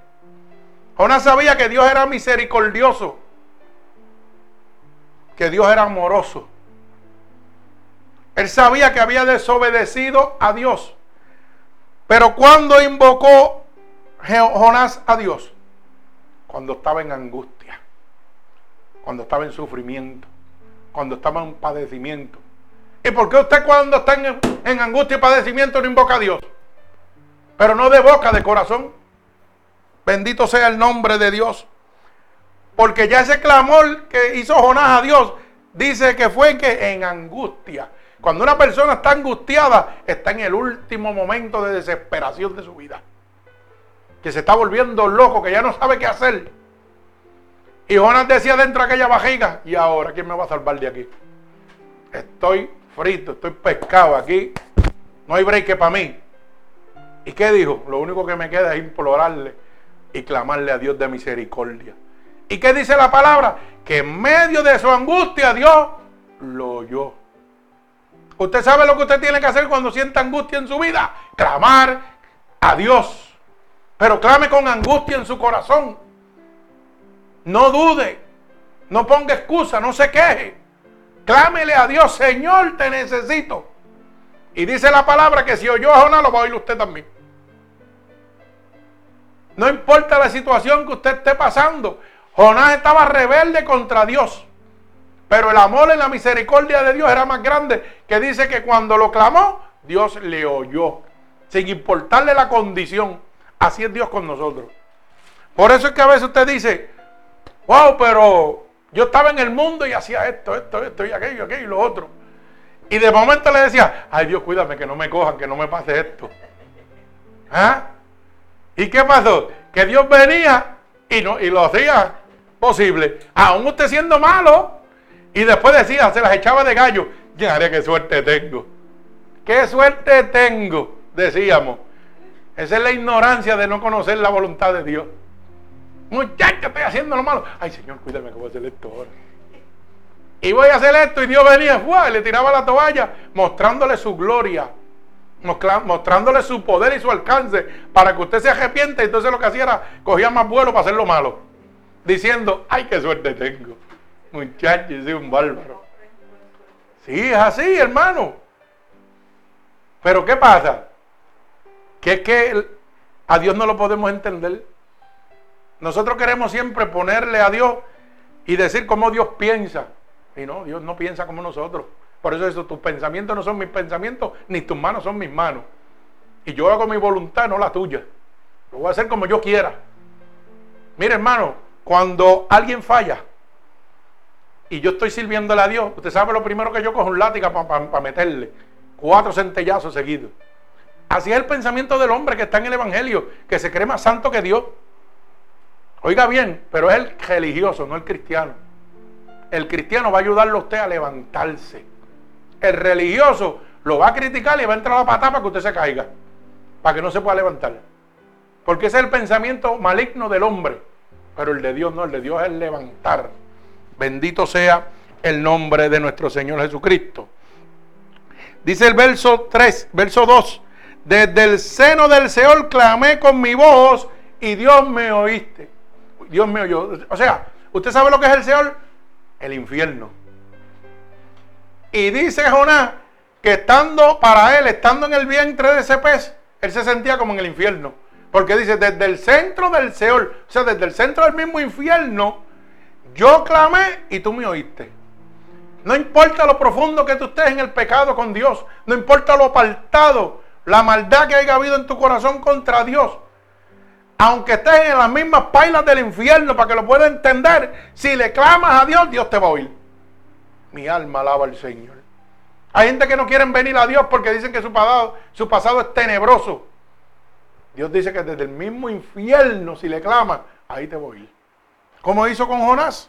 Jonás sabía que Dios era misericordioso, que Dios era amoroso. Él sabía que había desobedecido a Dios. Pero cuando invocó Jonás a Dios, cuando estaba en angustia cuando estaba en sufrimiento, cuando estaba en padecimiento. ¿Y por qué usted cuando está en, angustia y padecimiento no invoca a Dios? Pero no de boca, de corazón. Bendito sea el nombre de Dios. Porque ya ese clamor que hizo Jonás a Dios dice que fue que en angustia. Cuando una persona está angustiada, está en el último momento de desesperación de su vida. Que se está volviendo loco, que ya no sabe qué hacer. Y Jonás decía dentro de aquella vajiga, ¿y ahora quién me va a salvar de aquí? Estoy frito, estoy pescado aquí, no hay break para mí. ¿Y qué dijo? Lo único que me queda es implorarle y clamarle a Dios de misericordia. ¿Y qué dice la palabra? Que en medio de su angustia Dios lo oyó. Usted sabe lo que usted tiene que hacer cuando sienta angustia en su vida. Clamar a Dios. Pero clame con angustia en su corazón. No dude. No ponga excusa, no se queje. Clámele a Dios, Señor, te necesito. Y dice la palabra que si oyó a Jonás, lo va a oír usted también. No importa la situación que usted esté pasando. Jonás estaba rebelde contra Dios. Pero el amor y la misericordia de Dios era más grande. Que dice que cuando lo clamó, Dios le oyó. Sin importarle la condición. Así es Dios con nosotros. Por eso es que a veces usted dice, wow, pero yo estaba en el mundo y hacía esto, esto, esto y aquello, aquello y lo otro. Y de momento le decía, ay Dios, cuídame que no me cojan, que no me pase esto. ¿Ah? ¿Y qué pasó? Que Dios venía y, lo hacía posible. Aún usted siendo malo. Y después decía, se las echaba de gallo. Ya qué suerte tengo. Qué suerte tengo, decíamos. Esa es la ignorancia de no conocer la voluntad de Dios. Muchacho, estoy haciendo lo malo. Ay, Señor, cuídame que voy a hacer esto ahora. Y voy a hacer esto. Y Dios venía, y le tiraba la toalla, mostrándole su gloria, mostrándole su poder y su alcance, para que usted se arrepiente. Entonces lo que hacía era, cogía más vuelo para hacer lo malo. Diciendo, ay, qué suerte tengo. Muchacho, soy un bárbaro. Sí, es así, hermano. Pero ¿qué pasa? Que es que a Dios no lo podemos entender. Nosotros queremos siempre ponerle a Dios y decir cómo Dios piensa. Y no, Dios no piensa como nosotros. Por eso, eso tus pensamientos no son mis pensamientos, ni tus manos son mis manos. Y yo hago mi voluntad, no la tuya. Lo voy a hacer como yo quiera. Mire, hermano, cuando alguien falla y yo estoy sirviéndole a Dios, usted sabe lo primero que yo cojo un látiga para meterle. Cuatro centellazos seguidos. Así es el pensamiento del hombre que está en el Evangelio, que se cree más santo que Dios. Oiga bien, pero es el religioso, no el cristiano. El cristiano va a ayudarlo a usted a levantarse. El religioso lo va a criticar y va a entrar a la patada para que usted se caiga. Para que no se pueda levantar. Porque ese es el pensamiento maligno del hombre. Pero el de Dios no, el de Dios es levantar. Bendito sea el nombre de nuestro Señor Jesucristo. Dice el verso 3, verso 2. Desde el seno del Seol clamé con mi voz y Dios me oíste. Dios mío, yo. O sea, ¿usted sabe lo que es el Seol? El infierno. Y dice Jonás que estando para él, estando en el vientre de ese pez, él se sentía como en el infierno. Porque dice, desde el centro del Seol, o sea, desde el centro del mismo infierno, yo clamé y tú me oíste. No importa lo profundo que tú estés en el pecado con Dios, no importa lo apartado, la maldad que haya habido en tu corazón contra Dios, aunque estés en las mismas pailas del infierno para que lo puedas entender, si le clamas a Dios, Dios te va a oír. Mi alma alaba al Señor. Hay gente que no quieren venir a Dios porque dicen que su pasado, su pasado es tenebroso. Dios dice que desde el mismo infierno, si le clamas, ahí te voy. ¿Cómo hizo con Jonás?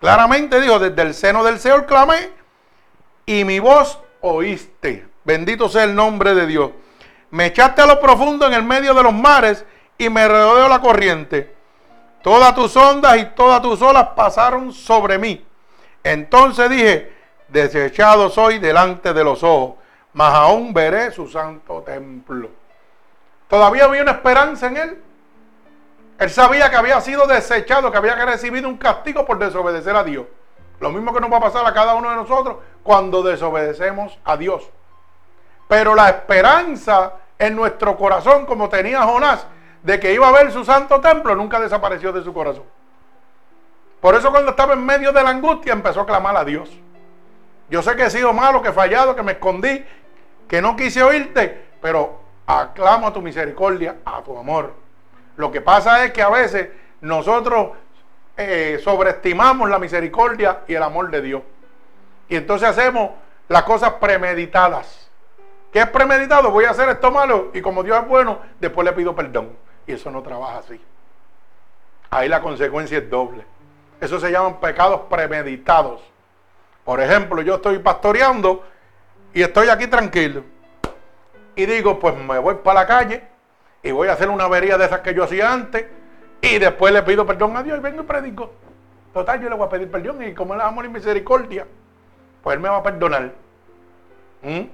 Claramente dijo, desde el seno del Señor clamé y mi voz oíste. Bendito sea el nombre de Dios. Me echaste a lo profundo en el medio de los mares y me rodeó la corriente. Todas tus ondas y todas tus olas pasaron sobre mí. Entonces dije, desechado soy delante de los ojos, mas aún veré su santo templo. Todavía había una esperanza en él. Él sabía que había sido desechado, que había recibido un castigo por desobedecer a Dios. Lo mismo que nos va a pasar a cada uno de nosotros cuando desobedecemos a Dios. Pero la esperanza en nuestro corazón, como tenía Jonás, de que iba a ver su santo templo, nunca desapareció de su corazón. Por eso cuando estaba en medio de la angustia empezó a clamar a Dios. Yo sé que he sido malo, que he fallado, que me escondí, que no quise oírte, pero aclamo a tu misericordia, a tu amor. Lo que pasa es que a veces nosotros eh, sobreestimamos la misericordia y el amor de Dios. Y entonces hacemos las cosas premeditadas. ¿Qué es premeditado? Voy a hacer esto malo y como Dios es bueno, después le pido perdón. Y eso no trabaja así. Ahí la consecuencia es doble. Eso se llaman pecados premeditados. Por ejemplo, yo estoy pastoreando y estoy aquí tranquilo. Y digo, pues me voy para la calle y voy a hacer una avería de esas que yo hacía antes. Y después le pido perdón a Dios y vengo y predico. Total, yo le voy a pedir perdón y como él es amor y misericordia, pues él me va a perdonar. ¿Mm?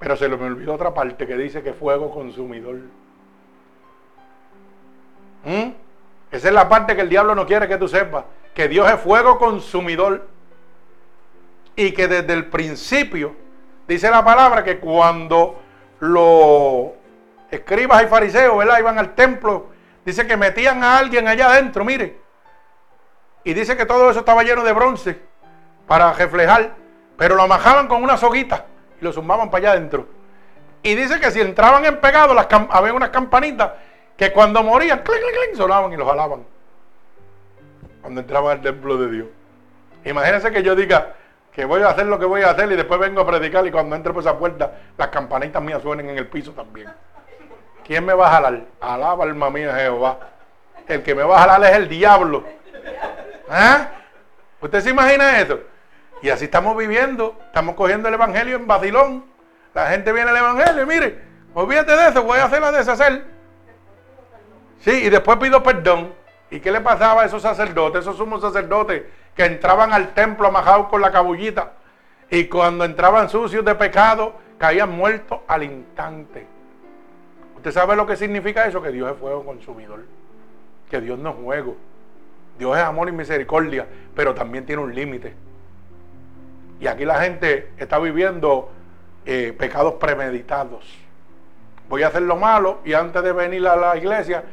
Pero se me olvidó otra parte que dice que fuego consumidor. ¿Mm? Esa es la parte que el diablo no quiere que tú sepas. Que Dios es fuego consumidor. Y que desde el principio, dice la palabra, que cuando los escribas y fariseos ¿verdad? iban al templo, dice que metían a alguien allá adentro, mire. Y dice que todo eso estaba lleno de bronce para reflejar. Pero lo amajaban con una soguita y lo zumbaban para allá adentro. Y dice que si entraban en pegado, había unas campanitas que cuando morían, clic, clic, clic, sonaban y los jalaban. Cuando entraban al templo de Dios. Imagínense que yo diga que voy a hacer lo que voy a hacer y después vengo a predicar y cuando entre por esa puerta las campanitas mías suenen en el piso también. ¿Quién me va a jalar? Alaba alma mía Jehová. El que me va a jalar es el diablo. ¿Ah? ¿Usted se imagina eso? Y así estamos viviendo. Estamos cogiendo el evangelio en vacilón. La gente viene al evangelio y mire, olvídate de eso, voy a hacerla deshacer. Sí, y después pido perdón. ¿Y qué le pasaba a esos sacerdotes, esos sumos sacerdotes que entraban al templo amajados con la cabullita? Y cuando entraban sucios de pecado, caían muertos al instante. ¿Usted sabe lo que significa eso? Que Dios es fuego consumidor. Que Dios no es juego. Dios es amor y misericordia, pero también tiene un límite. Y aquí la gente está viviendo eh, pecados premeditados. Voy a hacer lo malo y antes de venir a la iglesia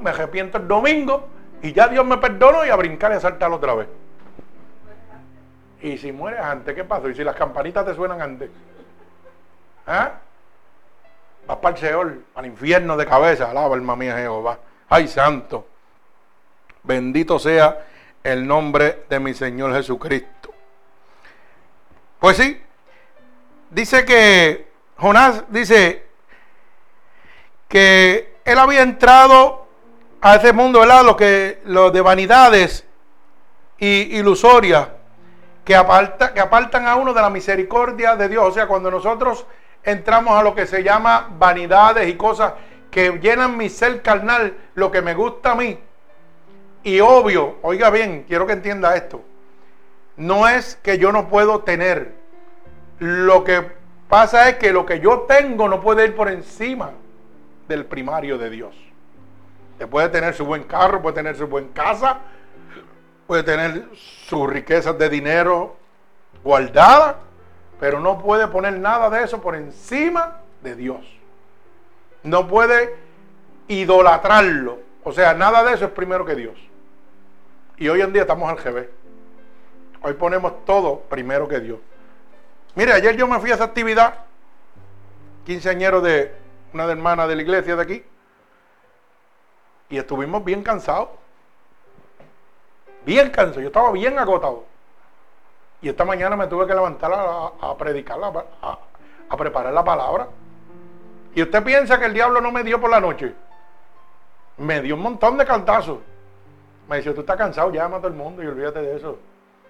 me arrepiento el domingo y ya Dios me perdonó y a brincar y a saltar otra vez. Y si mueres antes, ¿qué pasa? Y si las campanitas te suenan antes. ¿Ah? Vas para el Seol, al infierno de cabeza. Alaba, alma mía, Jehová. Ay, santo. Bendito sea el nombre de mi Señor Jesucristo. Pues sí, dice que Jonás dice que él había entrado a ese mundo, ¿verdad? Lo, que, de vanidades y ilusorias que, aparta, que apartan a uno de la misericordia de Dios. O sea, cuando nosotros entramos a lo que se llama vanidades y cosas que llenan mi ser carnal, lo que me gusta a mí. Y obvio, oiga bien, quiero que entienda esto. No es que yo no puedo tener. Lo que pasa es que lo que yo tengo no puede ir por encima del primario de Dios puede tener su buen carro, puede tener su buena casa, puede tener sus riquezas de dinero guardadas, pero no puede poner nada de eso por encima de Dios. No puede idolatrarlo. O sea, nada de eso es primero que Dios. Y hoy en día estamos al revés. Hoy ponemos todo primero que Dios. Mire, ayer yo me fui a esa actividad, quinceañero de una hermana de la iglesia de aquí, y estuvimos bien cansados. Bien cansados, yo estaba bien agotado. Y esta mañana me tuve que levantar a, predicar, a, a preparar la palabra. Y usted piensa que el diablo no me dio por la noche. Me dio un montón de cantazos. Me dice, tú estás cansado, llama a todo el mundo y olvídate de eso.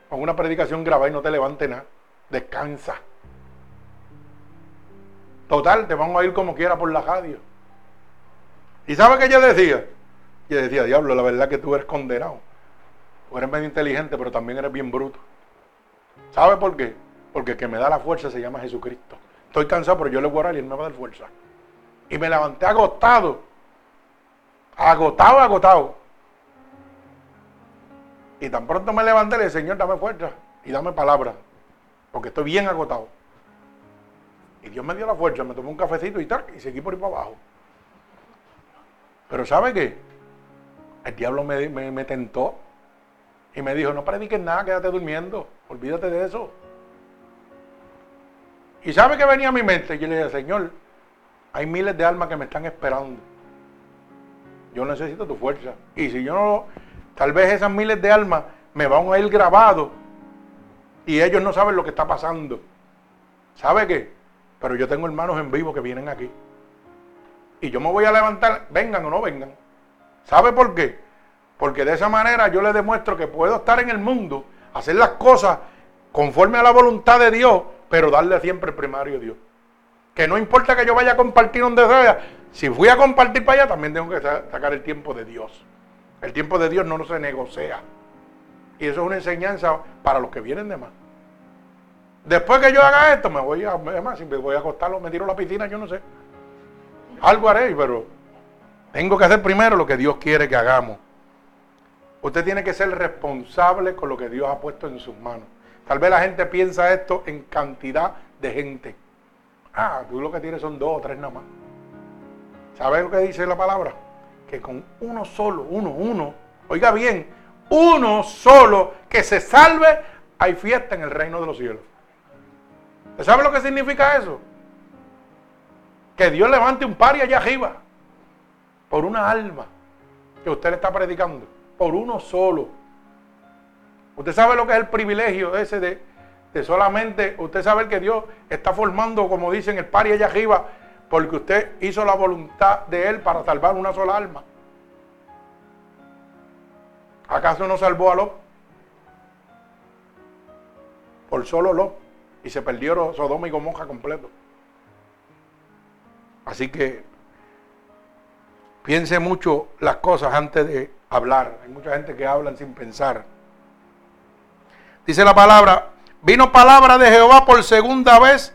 Con una predicación grabada y no te levante nada. Descansa. Total, te vamos a ir como quiera por la radio. ¿Y sabe qué yo decía? Yo decía, diablo, la verdad que tú eres condenado. Tú eres medio inteligente, pero también eres bien bruto. ¿Sabe por qué? Porque el que me da la fuerza se llama Jesucristo. Estoy cansado, pero yo le voy a orar y él me va a dar fuerza. Y me levanté agotado. Agotado, agotado. Y tan pronto me levanté, le dije, Señor, dame fuerza y dame palabra. Porque estoy bien agotado. Y Dios me dio la fuerza, me tomé un cafecito y tal, y seguí por ahí para abajo. Pero ¿sabe qué? El diablo me, me tentó y me dijo, no prediques nada, quédate durmiendo, olvídate de eso. Y ¿sabe qué venía a mi mente? Yo le dije, Señor, hay miles de almas que me están esperando. Yo necesito tu fuerza. Y si yo no, tal vez esas miles de almas me van a ir grabados y ellos no saben lo que está pasando. ¿Sabe qué? Pero yo tengo hermanos en vivo que vienen aquí. Y yo me voy a levantar, vengan o no vengan. ¿Sabe por qué? Porque de esa manera yo les demuestro que puedo estar en el mundo, hacer las cosas conforme a la voluntad de Dios, pero darle siempre el primario a Dios. Que no importa que yo vaya a compartir donde sea, si fui a compartir para allá, también tengo que sacar el tiempo de Dios. El tiempo de Dios no se negocia. Y eso es una enseñanza para los que vienen de más. Después que yo haga esto, me voy a, además, voy a acostarlo, me tiro a la piscina, yo no sé. Algo haré, pero tengo que hacer primero lo que Dios quiere que hagamos. Usted tiene que ser responsable con lo que Dios ha puesto en sus manos. Tal vez la gente piensa esto en cantidad de gente. Ah, tú lo que tienes son dos o tres nada más. ¿Sabes lo que dice la palabra? Que con uno solo, uno, uno, oiga bien, uno solo que se salve, hay fiesta en el reino de los cielos. ¿Usted sabe lo que significa eso? Que Dios levante un par y allá arriba por una alma que usted le está predicando, por uno solo. Usted sabe lo que es el privilegio ese de, solamente, usted sabe que Dios está formando, como dicen, el par y allá arriba porque usted hizo la voluntad de Él para salvar una sola alma. ¿Acaso no salvó a Lot? Por solo Lot. Y se perdió Sodoma y Gomorra completo. Así que piense mucho las cosas antes de hablar. Hay mucha gente que habla sin pensar. Dice la palabra, vino palabra de Jehová por segunda vez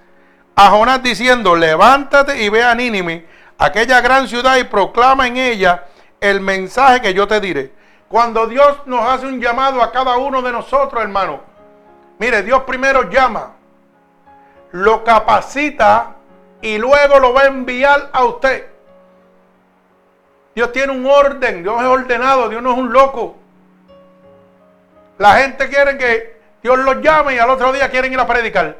a Jonás diciendo, levántate y ve a Nínime, aquella gran ciudad, y proclama en ella el mensaje que yo te diré. Cuando Dios nos hace un llamado a cada uno de nosotros, hermano, mire, Dios primero llama, lo capacita y luego lo va a enviar a usted. Dios tiene un orden, Dios es ordenado, Dios no es un loco. La gente quiere que Dios los llame y al otro día quieren ir a predicar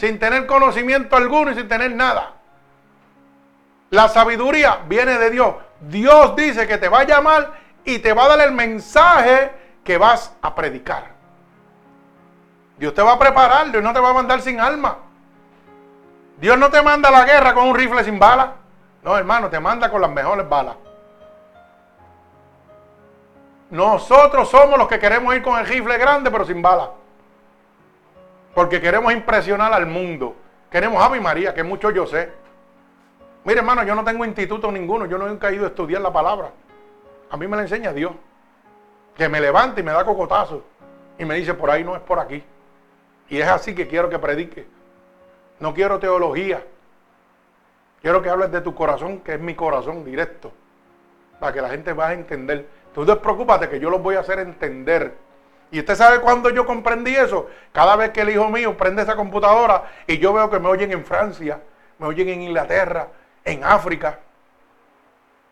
sin tener conocimiento alguno y sin tener nada. La sabiduría viene de Dios. Dios dice que te va a llamar y te va a dar el mensaje que vas a predicar. Dios te va a preparar, Dios no te va a mandar sin alma. Dios no te manda a la guerra con un rifle sin bala. No, hermano, te manda con las mejores balas. Nosotros somos los que queremos ir con el rifle grande pero sin bala. Porque queremos impresionar al mundo. Queremos a mi María, que mucho yo sé. Mire, hermano, yo no tengo instituto ninguno. Yo no he ido a estudiar la palabra. A mí me la enseña Dios. Que me levante y me da cocotazo. Y me dice, por ahí no es por aquí. Y es así que quiero que predique. No quiero teología. Quiero que hables de tu corazón, que es mi corazón directo. Para que la gente vaya a entender. Tú despreocúpate que yo los voy a hacer entender Y usted sabe cuándo yo comprendí eso. Cada vez que el hijo mío prende esa computadora y yo veo que me oyen en Francia, me oyen en Inglaterra, en África.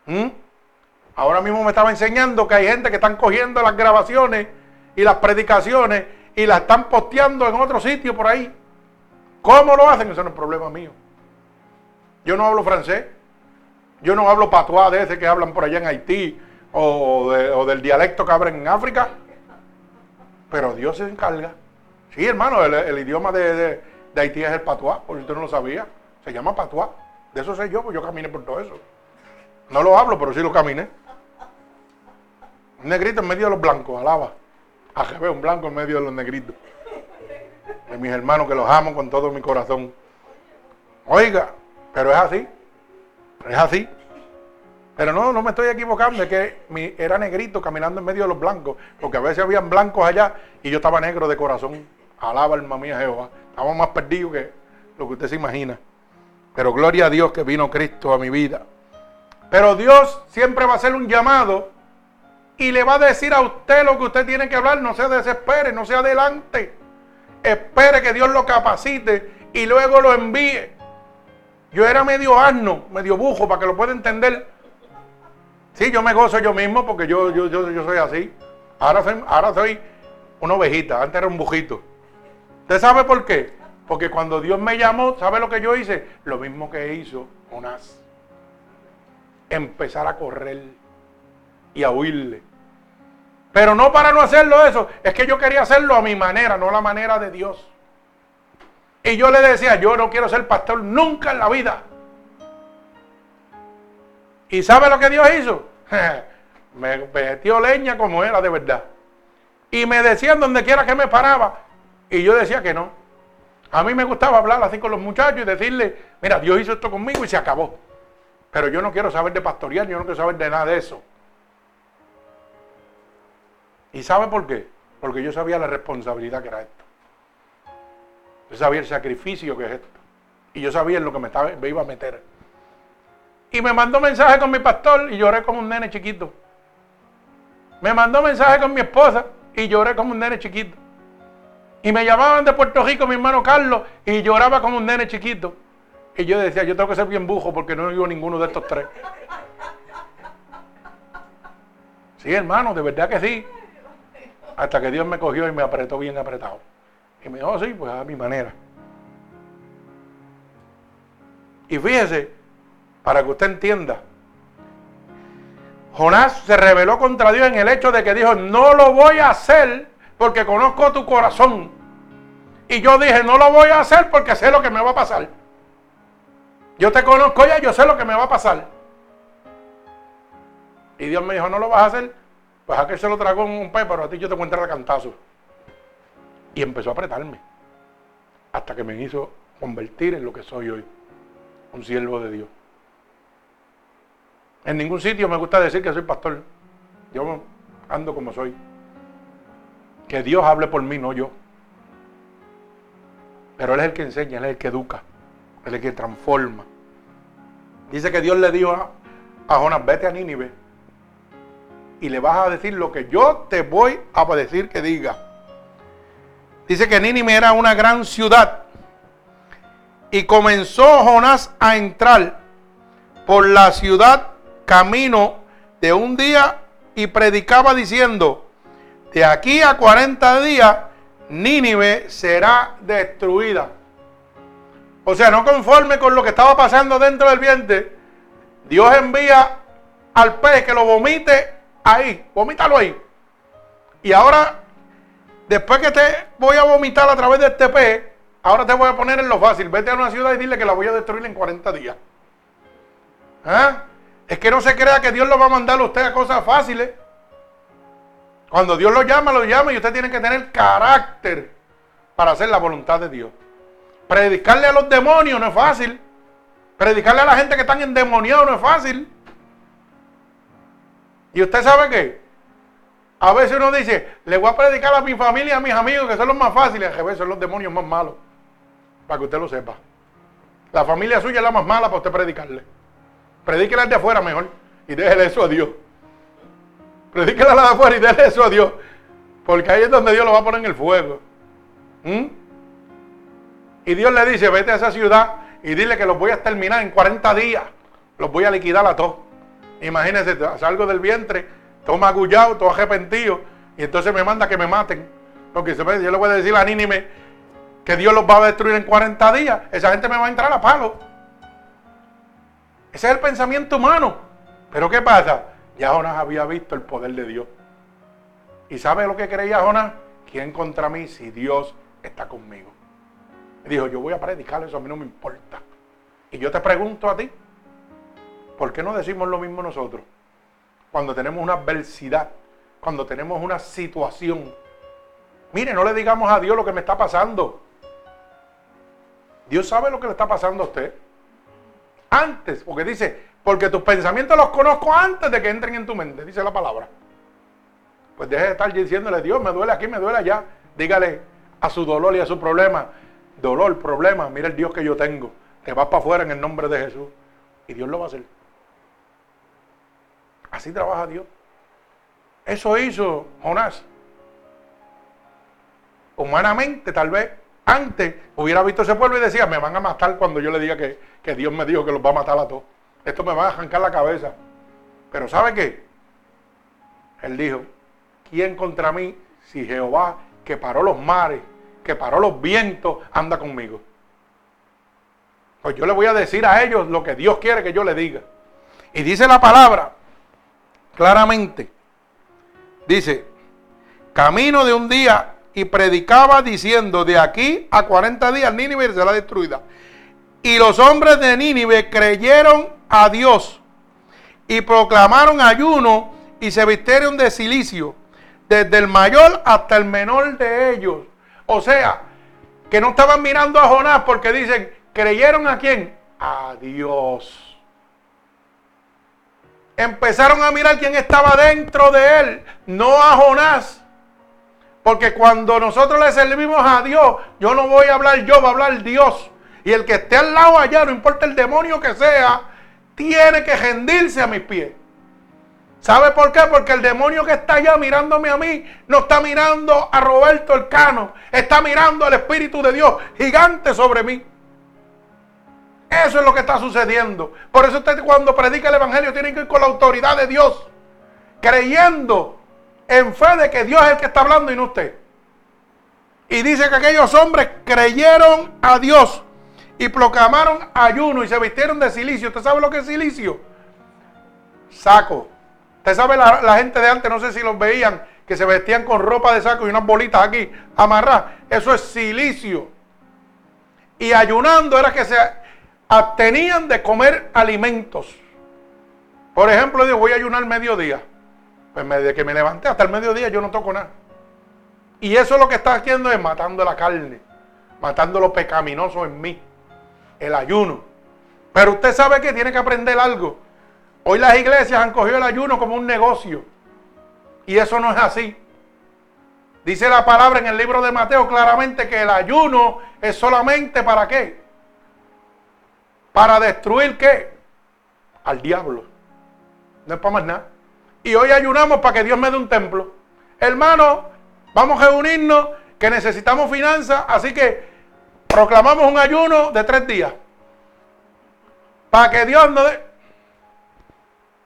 ¿Mm? Ahora mismo me estaba enseñando que hay gente que están cogiendo las grabaciones y las predicaciones y las están posteando en otro sitio por ahí. ¿Cómo lo hacen? Eso no es problema mío. Yo no hablo francés. Yo no hablo patuá de ese que hablan por allá en Haití o, del dialecto que hablan en África. Pero Dios se encarga. Sí, hermano, el, idioma de, Haití es el patuá, porque usted no lo sabía. Se llama patuá. De eso sé yo, pues yo caminé por todo eso. No lo hablo, pero sí lo caminé. Un negrito en medio de los blancos, alaba. A un blanco en medio de los negritos. De mis hermanos que los amo con todo mi corazón. Oiga, pero es así. Es así. Pero no, no me estoy equivocando, es que mi, era negrito caminando en medio de los blancos, porque a veces habían blancos allá y yo estaba negro de corazón. Alaba alma mía Jehová. Estaba más perdido que lo que usted se imagina. Pero gloria a Dios que vino Cristo a mi vida. Pero Dios siempre va a hacer un llamado y le va a decir a usted lo que usted tiene que hablar. No se desespere, no se adelante. Espere que Dios lo capacite y luego lo envíe. Yo era medio asno, medio bujo, para que lo pueda entender. Sí, yo me gozo yo mismo porque yo, yo, yo, soy así. Ahora soy, ahora soy una ovejita, antes era un bujito. ¿Usted sabe por qué? Porque cuando Dios me llamó, ¿sabe lo que yo hice? Lo mismo que hizo Jonás. Empezar a correr y a huirle. Pero no para no hacerlo eso, es que yo quería hacerlo a mi manera, no a la manera de Dios. Y yo le decía, yo no quiero ser pastor nunca en la vida. ¿Y sabe lo que Dios hizo? me metió leña como era de verdad. Y me decían donde quiera que me paraba. Y yo decía que no. A mí me gustaba hablar así con los muchachos y decirle, mira, Dios hizo esto conmigo y se acabó. Pero yo no quiero saber de pastorear, yo no quiero saber de nada de eso. ¿Y sabe por qué? Porque yo sabía la responsabilidad que era esto. Yo sabía el sacrificio que es esto. Y yo sabía en lo que me, me iba a meter. Y me mandó mensaje con mi pastor y lloré como un nene chiquito. Me mandó mensaje con mi esposa y lloré como un nene chiquito. Y me llamaban de Puerto Rico mi hermano Carlos y lloraba como un nene chiquito. Y yo decía, yo tengo que ser bien bujo porque no vivo ninguno de estos tres. Sí, hermano, de verdad que sí. Hasta que Dios me cogió y me apretó bien apretado. Y me dijo, oh, sí, pues a mi manera. Y fíjese, para que usted entienda. Jonás se rebeló contra Dios en el hecho de que dijo, no lo voy a hacer porque conozco tu corazón. Y yo dije, no lo voy a hacer porque sé lo que me va a pasar. Yo te conozco ya, yo sé lo que me va a pasar. Y Dios me dijo, no lo vas a hacer, pues a que se lo tragó en un pez, pero a ti yo te encuentro a. Y empezó a apretarme. Hasta que me hizo convertir en lo que soy hoy. Un siervo de Dios. En ningún sitio me gusta decir que soy pastor. Yo ando como soy. Que Dios hable por mí, no yo. Pero Él es el que enseña, Él es el que educa, Él es el que transforma. Dice que Dios le dijo a, a Jonás, vete a Nínive y le vas a decir lo que yo te voy a decir que diga. Dice que Nínive era una gran ciudad y comenzó Jonás a entrar por la ciudad camino de un día y predicaba diciendo, de aquí a 40 días, Nínive será destruida. O sea, no conforme con lo que estaba pasando dentro del vientre, Dios envía al pez que lo vomite ahí, vomítalo ahí. Y ahora, después que te voy a vomitar a través de este pez, ahora te voy a poner en lo fácil. Vete a una ciudad y dile que la voy a destruir en 40 días. ¿Ah? Es que no se crea que Dios lo va a mandar a usted a cosas fáciles. Cuando Dios lo llama, lo llama y usted tiene que tener carácter para hacer la voluntad de Dios. Predicarle a los demonios no es fácil. Predicarle a la gente que están endemoniados no es fácil. Y usted sabe qué? A veces uno dice, le voy a predicar a mi familia, a mis amigos, que son los más fáciles. A veces son los demonios más malos. Para que usted lo sepa. La familia suya es la más mala para usted predicarle. Predíquela de afuera mejor y déjele eso a Dios. Predíquela de afuera y déjele eso a Dios. Porque ahí es donde Dios lo va a poner en el fuego. ¿Mm? Y Dios le dice, vete a esa ciudad y dile que los voy a exterminar en 40 días. Los voy a liquidar a todos. Imagínense, salgo del vientre, todo magullado, todo arrepentido, y entonces me manda que me maten. Porque yo le voy a decir a Nínime que Dios los va a destruir en 40 días. Esa gente me va a entrar a palo. Ese es el pensamiento humano. Pero ¿qué pasa? Ya Jonás había visto el poder de Dios. ¿Y sabe lo que creía Jonás? ¿Quién contra mí si Dios está conmigo? dijo, yo voy a predicar eso, a mí no me importa. Y yo te pregunto a ti, ¿por qué no decimos lo mismo nosotros? Cuando tenemos una adversidad, cuando tenemos una situación. Mire, no le digamos a Dios lo que me está pasando. Dios sabe lo que le está pasando a usted. Antes, porque dice, porque tus pensamientos los conozco antes de que entren en tu mente, dice la palabra. Pues deje de estar diciéndole, Dios, me duele aquí, me duele allá. Dígale a su dolor y a su problema, dolor, problema, mira el Dios que yo tengo. Te vas para afuera en el nombre de Jesús. Y Dios lo va a hacer. Así trabaja Dios. Eso hizo Jonás. Humanamente, tal vez, antes hubiera visto ese pueblo y decía, me van a matar cuando yo le diga que, que Dios me dijo que los va a matar a todos. Esto me va a arrancar la cabeza. Pero ¿sabe qué? Él dijo, ¿quién contra mí si Jehová que paró los mares que paró los vientos, anda conmigo. Pues yo le voy a decir a ellos lo que Dios quiere que yo le diga. Y dice la palabra claramente. Dice, camino de un día y predicaba diciendo, de aquí a 40 días Nínive será destruida. Y los hombres de Nínive creyeron a Dios y proclamaron ayuno y se vistieron de silicio, desde el mayor hasta el menor de ellos. O sea, que no estaban mirando a Jonás porque dicen, ¿creyeron a quién? A Dios. Empezaron a mirar quién estaba dentro de él, no a Jonás. Porque cuando nosotros le servimos a Dios, yo no voy a hablar yo, va a hablar Dios. Y el que esté al lado allá, no importa el demonio que sea, tiene que rendirse a mis pies. ¿Sabe por qué? Porque el demonio que está allá mirándome a mí no está mirando a Roberto el Cano, está mirando al Espíritu de Dios gigante sobre mí. Eso es lo que está sucediendo. Por eso usted cuando predica el Evangelio tiene que ir con la autoridad de Dios, creyendo en fe de que Dios es el que está hablando y no usted. Y dice que aquellos hombres creyeron a Dios y proclamaron ayuno y se vistieron de silicio. ¿Usted sabe lo que es silicio? Saco Usted sabe la, gente de antes, no sé si los veían, que se vestían con ropa de saco y unas bolitas aquí amarradas. Eso es silicio. Y ayunando era que se abstenían de comer alimentos. Por ejemplo, digo, voy a ayunar mediodía. Pues desde que me levanté hasta el mediodía yo no toco nada. Y eso lo que está haciendo es matando la carne, matando lo pecaminoso en mí, el ayuno. Pero usted sabe que tiene que aprender algo. Hoy las iglesias han cogido el ayuno como un negocio. Y eso no es así. Dice la palabra en el libro de Mateo claramente que el ayuno es solamente para qué? Para destruir qué? Al diablo. No es para más nada. Y hoy ayunamos para que Dios me dé un templo. Hermano, vamos a reunirnos que necesitamos finanzas, así que proclamamos un ayuno de tres días. Para que Dios nos dé...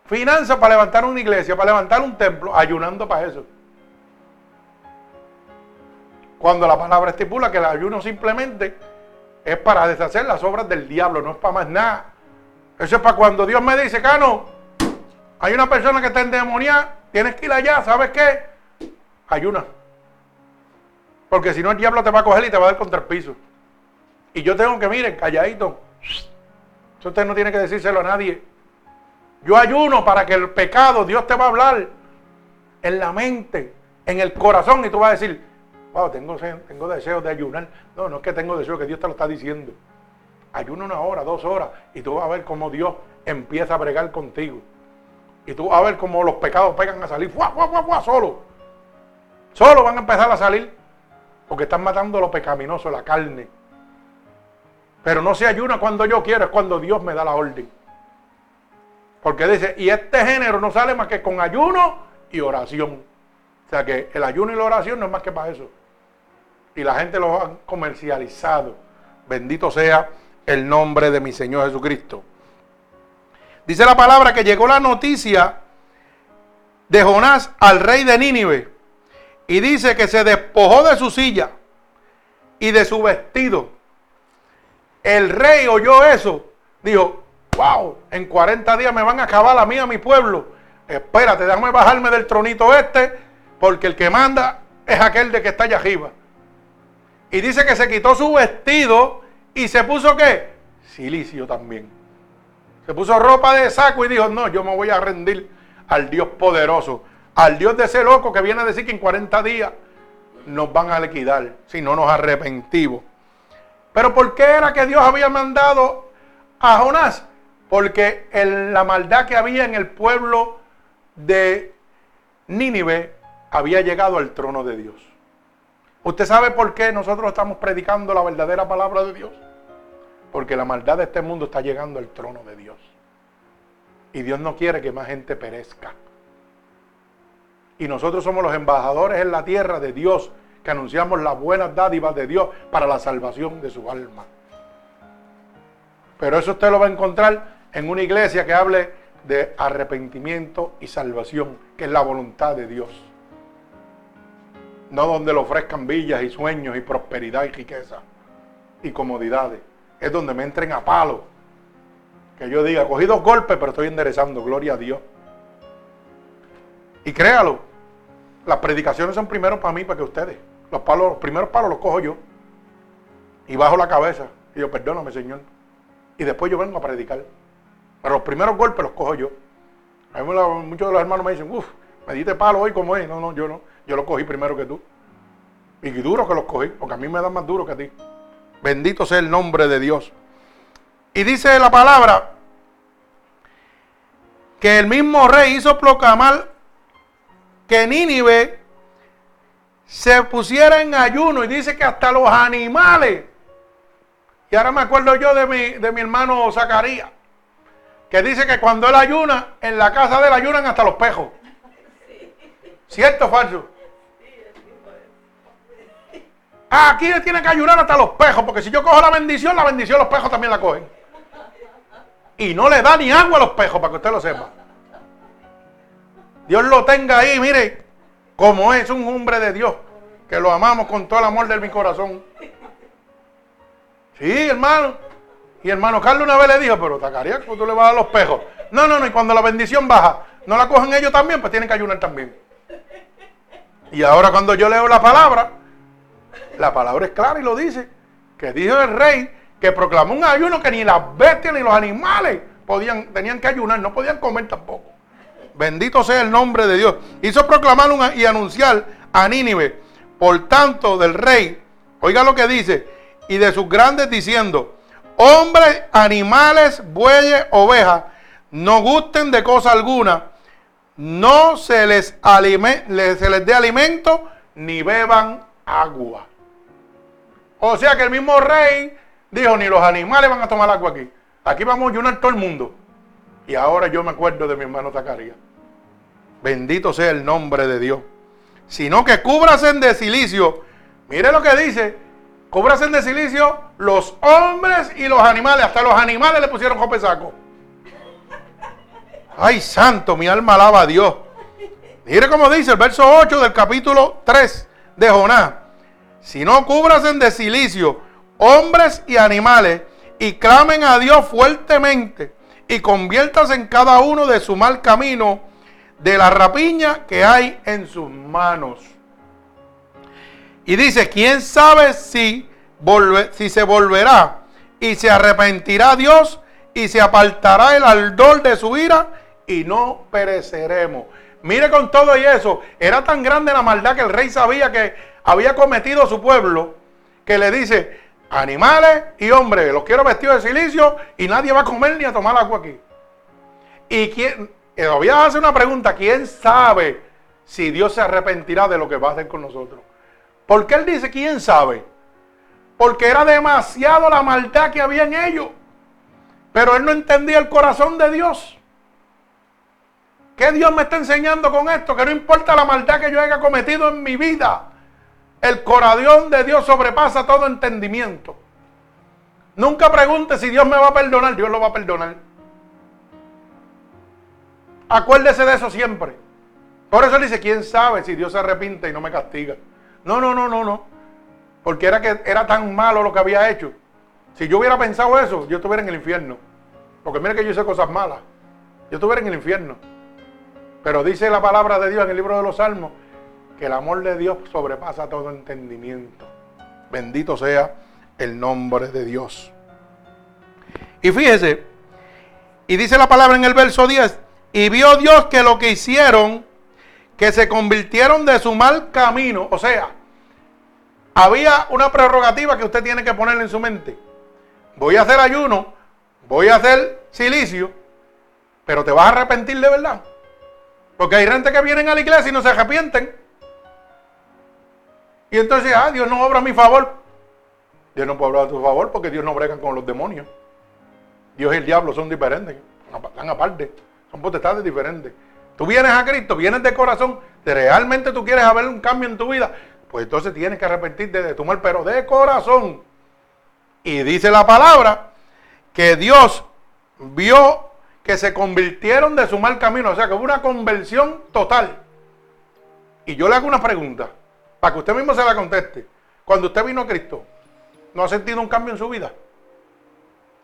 Finanzas para levantar una iglesia, para levantar un templo, ayunando para eso. Cuando la palabra estipula que el ayuno simplemente es para deshacer las obras del diablo, no es para más nada. Eso es para cuando Dios me dice, Cano, hay una persona que está endemoniada, tienes que ir allá, ¿sabes qué? Ayuna. Porque si no el diablo te va a coger y te va a dar contra el piso. Y yo tengo que, miren, calladito. Eso usted no tiene que decírselo a nadie. Yo ayuno para que el pecado, Dios te va a hablar en la mente, en el corazón, y tú vas a decir, wow, tengo, tengo deseos de ayunar. No, no es que tengo deseo, que Dios te lo está diciendo. Ayuno una hora, dos horas, y tú vas a ver cómo Dios empieza a bregar contigo. Y tú vas a ver cómo los pecados pegan a salir, ¡fua, fua, fua, fua! Solo. Solo van a empezar a salir, porque están matando lo pecaminoso, la carne. Pero no se ayuna cuando yo quiero, es cuando Dios me da la orden. Porque dice, y este género no sale más que con ayuno y oración. sea que el ayuno y la oración no es más que para eso. Y la gente lo ha comercializado. Bendito sea el nombre de mi Señor Jesucristo. Dice la palabra que llegó la noticia de Jonás al rey de Nínive. Y dice que se despojó de su silla y de su vestido. El rey oyó eso. Dijo, wow, en 40 días me van a acabar a mí, a mi pueblo. Espérate, déjame bajarme del tronito este, porque el que manda es aquel de que está allá arriba. Y dice que se quitó su vestido y se puso qué? Silicio también. Se puso ropa de saco y dijo, no, yo me voy a rendir al Dios poderoso, al Dios de ese loco que viene a decir que en 40 días nos van a liquidar si no nos arrepentimos. Pero ¿por qué era que Dios había mandado a Jonás? Porque la maldad que había en el pueblo de Nínive había llegado al trono de Dios. ¿Usted sabe por qué nosotros estamos predicando la verdadera palabra de Dios? Porque la maldad de este mundo está llegando al trono de Dios. Y Dios no quiere que más gente perezca. Y nosotros somos los embajadores en la tierra de Dios que anunciamos las buenas dádivas de Dios para la salvación de su alma. Pero eso usted lo va a encontrar en una iglesia que hable de arrepentimiento y salvación, que es la voluntad de Dios no donde le ofrezcan villas y sueños y prosperidad y riqueza y comodidades. Es donde me entren a palo. Que yo diga, cogí dos golpes, pero estoy enderezando, gloria a Dios. Y créalo, las predicaciones son primero para mí, para que ustedes. Los palos, los primeros palos los cojo yo. Y bajo la cabeza. Y yo, perdóname, Señor. Y después yo vengo a predicar. Pero los primeros golpes los cojo yo. Muchos de los hermanos me dicen, uff, me diste palo hoy como es. No, no, yo no. Yo lo cogí primero que tú. Y duro que los cogí, porque a mí me dan más duro que a ti. Bendito sea el nombre de Dios. Y dice la palabra que el mismo rey hizo proclamar que Nínive se pusiera en ayuno y dice que hasta los animales. Y ahora me acuerdo yo de mi, de mi hermano Zacarías, que dice que cuando él ayuna, en la casa de él ayunan hasta los pejos. ¿Cierto o falso? Aquí le tiene que ayudar hasta los pejos, porque si yo cojo la bendición, la bendición los pejos también la cogen. Y no le da ni agua a los pejos, para que usted lo sepa. Dios lo tenga ahí, mire, como es un hombre de Dios, que lo amamos con todo el amor de mi corazón. Sí, hermano. Y hermano Carlos una vez le dijo, pero Tacaría, ¿cómo tú le vas a los pejos? No, no, no, y cuando la bendición baja, no la cogen ellos también, pues tienen que ayunar también. Y ahora cuando yo leo la palabra, la palabra es clara y lo dice. Que dijo el rey que proclamó un ayuno que ni las bestias ni los animales podían, tenían que ayunar, no podían comer tampoco. Bendito sea el nombre de Dios. Hizo proclamar y anunciar a Nínive, por tanto, del rey, oiga lo que dice, y de sus grandes diciendo, hombres, animales, bueyes, ovejas, no gusten de cosa alguna, no se les, se les dé alimento, ni beban agua. O sea que el mismo rey dijo, ni los animales van a tomar agua aquí. Aquí vamos a ayunar todo el mundo. Y ahora yo me acuerdo de mi hermano Zacarías. Bendito sea el nombre de Dios. Sino que cúbrasen de silicio. Mire lo que dice. Cúbrasen de silicio los hombres y los animales. Hasta los animales le pusieron cope saco. Ay, santo, mi alma alaba a Dios. Mire cómo dice el verso 8 del capítulo 3 de Jonás si no cúbrasen de silicio hombres y animales y clamen a Dios fuertemente y conviértanse en cada uno de su mal camino de la rapiña que hay en sus manos. Y dice, ¿quién sabe si, si se volverá y se arrepentirá Dios y se apartará el ardor de su ira y no pereceremos? Mire con todo y eso, era tan grande la maldad que el rey sabía que había cometido su pueblo, que le dice, animales y hombres, los quiero vestidos de silicio y nadie va a comer ni a tomar agua aquí. Y quién, eh, voy a hacer una pregunta, ¿quién sabe si Dios se arrepentirá de lo que va a hacer con nosotros? ¿Por qué él dice quién sabe? Porque era demasiado la maldad que había en ellos. Pero él no entendía el corazón de Dios. ¿Qué Dios me está enseñando con esto? Que no importa la maldad que yo haya cometido en mi vida. El corazón de Dios sobrepasa todo entendimiento. Nunca pregunte si Dios me va a perdonar. Dios lo va a perdonar. Acuérdese de eso siempre. Por eso dice, ¿quién sabe si Dios se arrepiente y no me castiga? No, no, no, no, no. Porque era que era tan malo lo que había hecho. Si yo hubiera pensado eso, yo estuviera en el infierno. Porque mira que yo hice cosas malas. Yo estuviera en el infierno. Pero dice la palabra de Dios en el libro de los Salmos que el amor de Dios sobrepasa todo entendimiento. Bendito sea el nombre de Dios. Y fíjese, y dice la palabra en el verso 10, y vio Dios que lo que hicieron, que se convirtieron de su mal camino, o sea, había una prerrogativa que usted tiene que ponerle en su mente. Voy a hacer ayuno, voy a hacer silicio, pero te vas a arrepentir de verdad. Porque hay gente que vienen a la iglesia y no se arrepienten. Y entonces, ah, Dios no obra a mi favor. Dios no puede obrar a tu favor porque Dios no brega con los demonios. Dios y el diablo son diferentes, están aparte, son potestades diferentes. Tú vienes a Cristo, vienes de corazón, realmente tú quieres haber un cambio en tu vida, pues entonces tienes que arrepentirte de tu mal, pero de corazón. Y dice la palabra que Dios vio que se convirtieron de su mal camino, o sea que hubo una conversión total. Y yo le hago una pregunta, para que usted mismo se la conteste. Cuando usted vino a Cristo, ¿no ha sentido un cambio en su vida?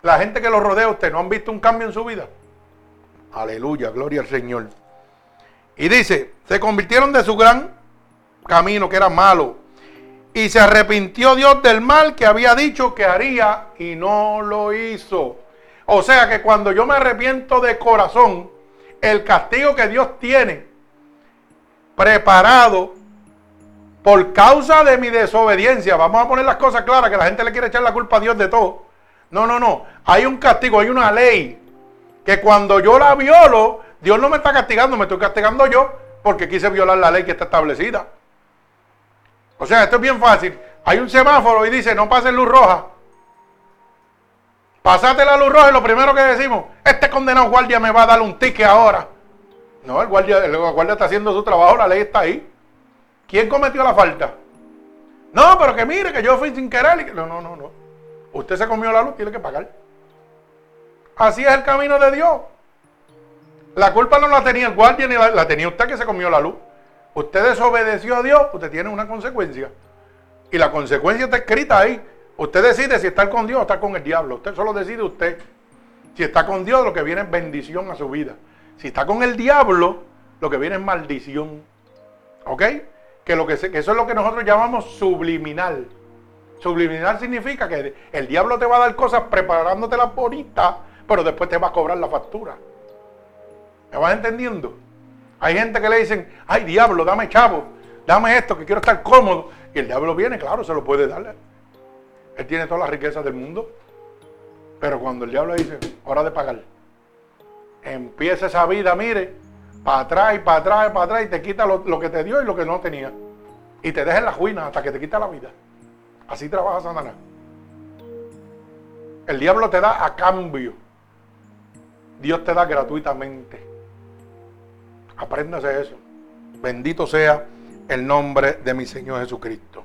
La gente que lo rodea a usted, ¿no han visto un cambio en su vida? Aleluya, gloria al Señor. Y dice, se convirtieron de su gran camino, que era malo. Y se arrepintió Dios del mal que había dicho que haría y no lo hizo. O sea que cuando yo me arrepiento de corazón, el castigo que Dios tiene preparado por causa de mi desobediencia, vamos a poner las cosas claras, que la gente le quiere echar la culpa a Dios de todo. No, no, no. Hay un castigo, hay una ley que cuando yo la violo, Dios no me está castigando, me estoy castigando yo porque quise violar la ley que está establecida. O sea, esto es bien fácil. Hay un semáforo y dice, no pase luz roja. Pasate la luz roja y lo primero que decimos, este condenado guardia me va a dar un ticket ahora. No, el guardia, el guardia está haciendo su trabajo, la ley está ahí. ¿Quién cometió la falta? No, pero que mire, que yo fui sin querer. No, no, no, no. Usted se comió la luz, tiene que pagar. Así es el camino de Dios. La culpa no la tenía el guardia ni la, tenía usted que se comió la luz. Usted desobedeció a Dios, usted tiene una consecuencia. Y la consecuencia está escrita ahí. Usted decide si está con Dios o está con el diablo. Usted solo decide usted. Si está con Dios, lo que viene es bendición a su vida. Si está con el diablo, lo que viene es maldición. ¿Ok? Que, lo que, eso es lo que nosotros llamamos subliminal. Subliminal significa que el diablo te va a dar cosas preparándote la bonita, pero después te va a cobrar la factura. ¿Me vas entendiendo? Hay gente que le dicen, ay diablo, dame chavo, dame esto, que quiero estar cómodo. Y el diablo viene, claro, se lo puede darle. Él tiene todas las riquezas del mundo. Pero cuando el diablo dice, hora de pagar, empieza esa vida, mire, para atrás y para atrás y para atrás y te quita lo, lo, que te dio y lo que no tenía. Y te deja en la ruina hasta que te quita la vida. Así trabaja Satanás. El diablo te da a cambio. Dios te da gratuitamente. Apréndase eso. Bendito sea el nombre de mi Señor Jesucristo.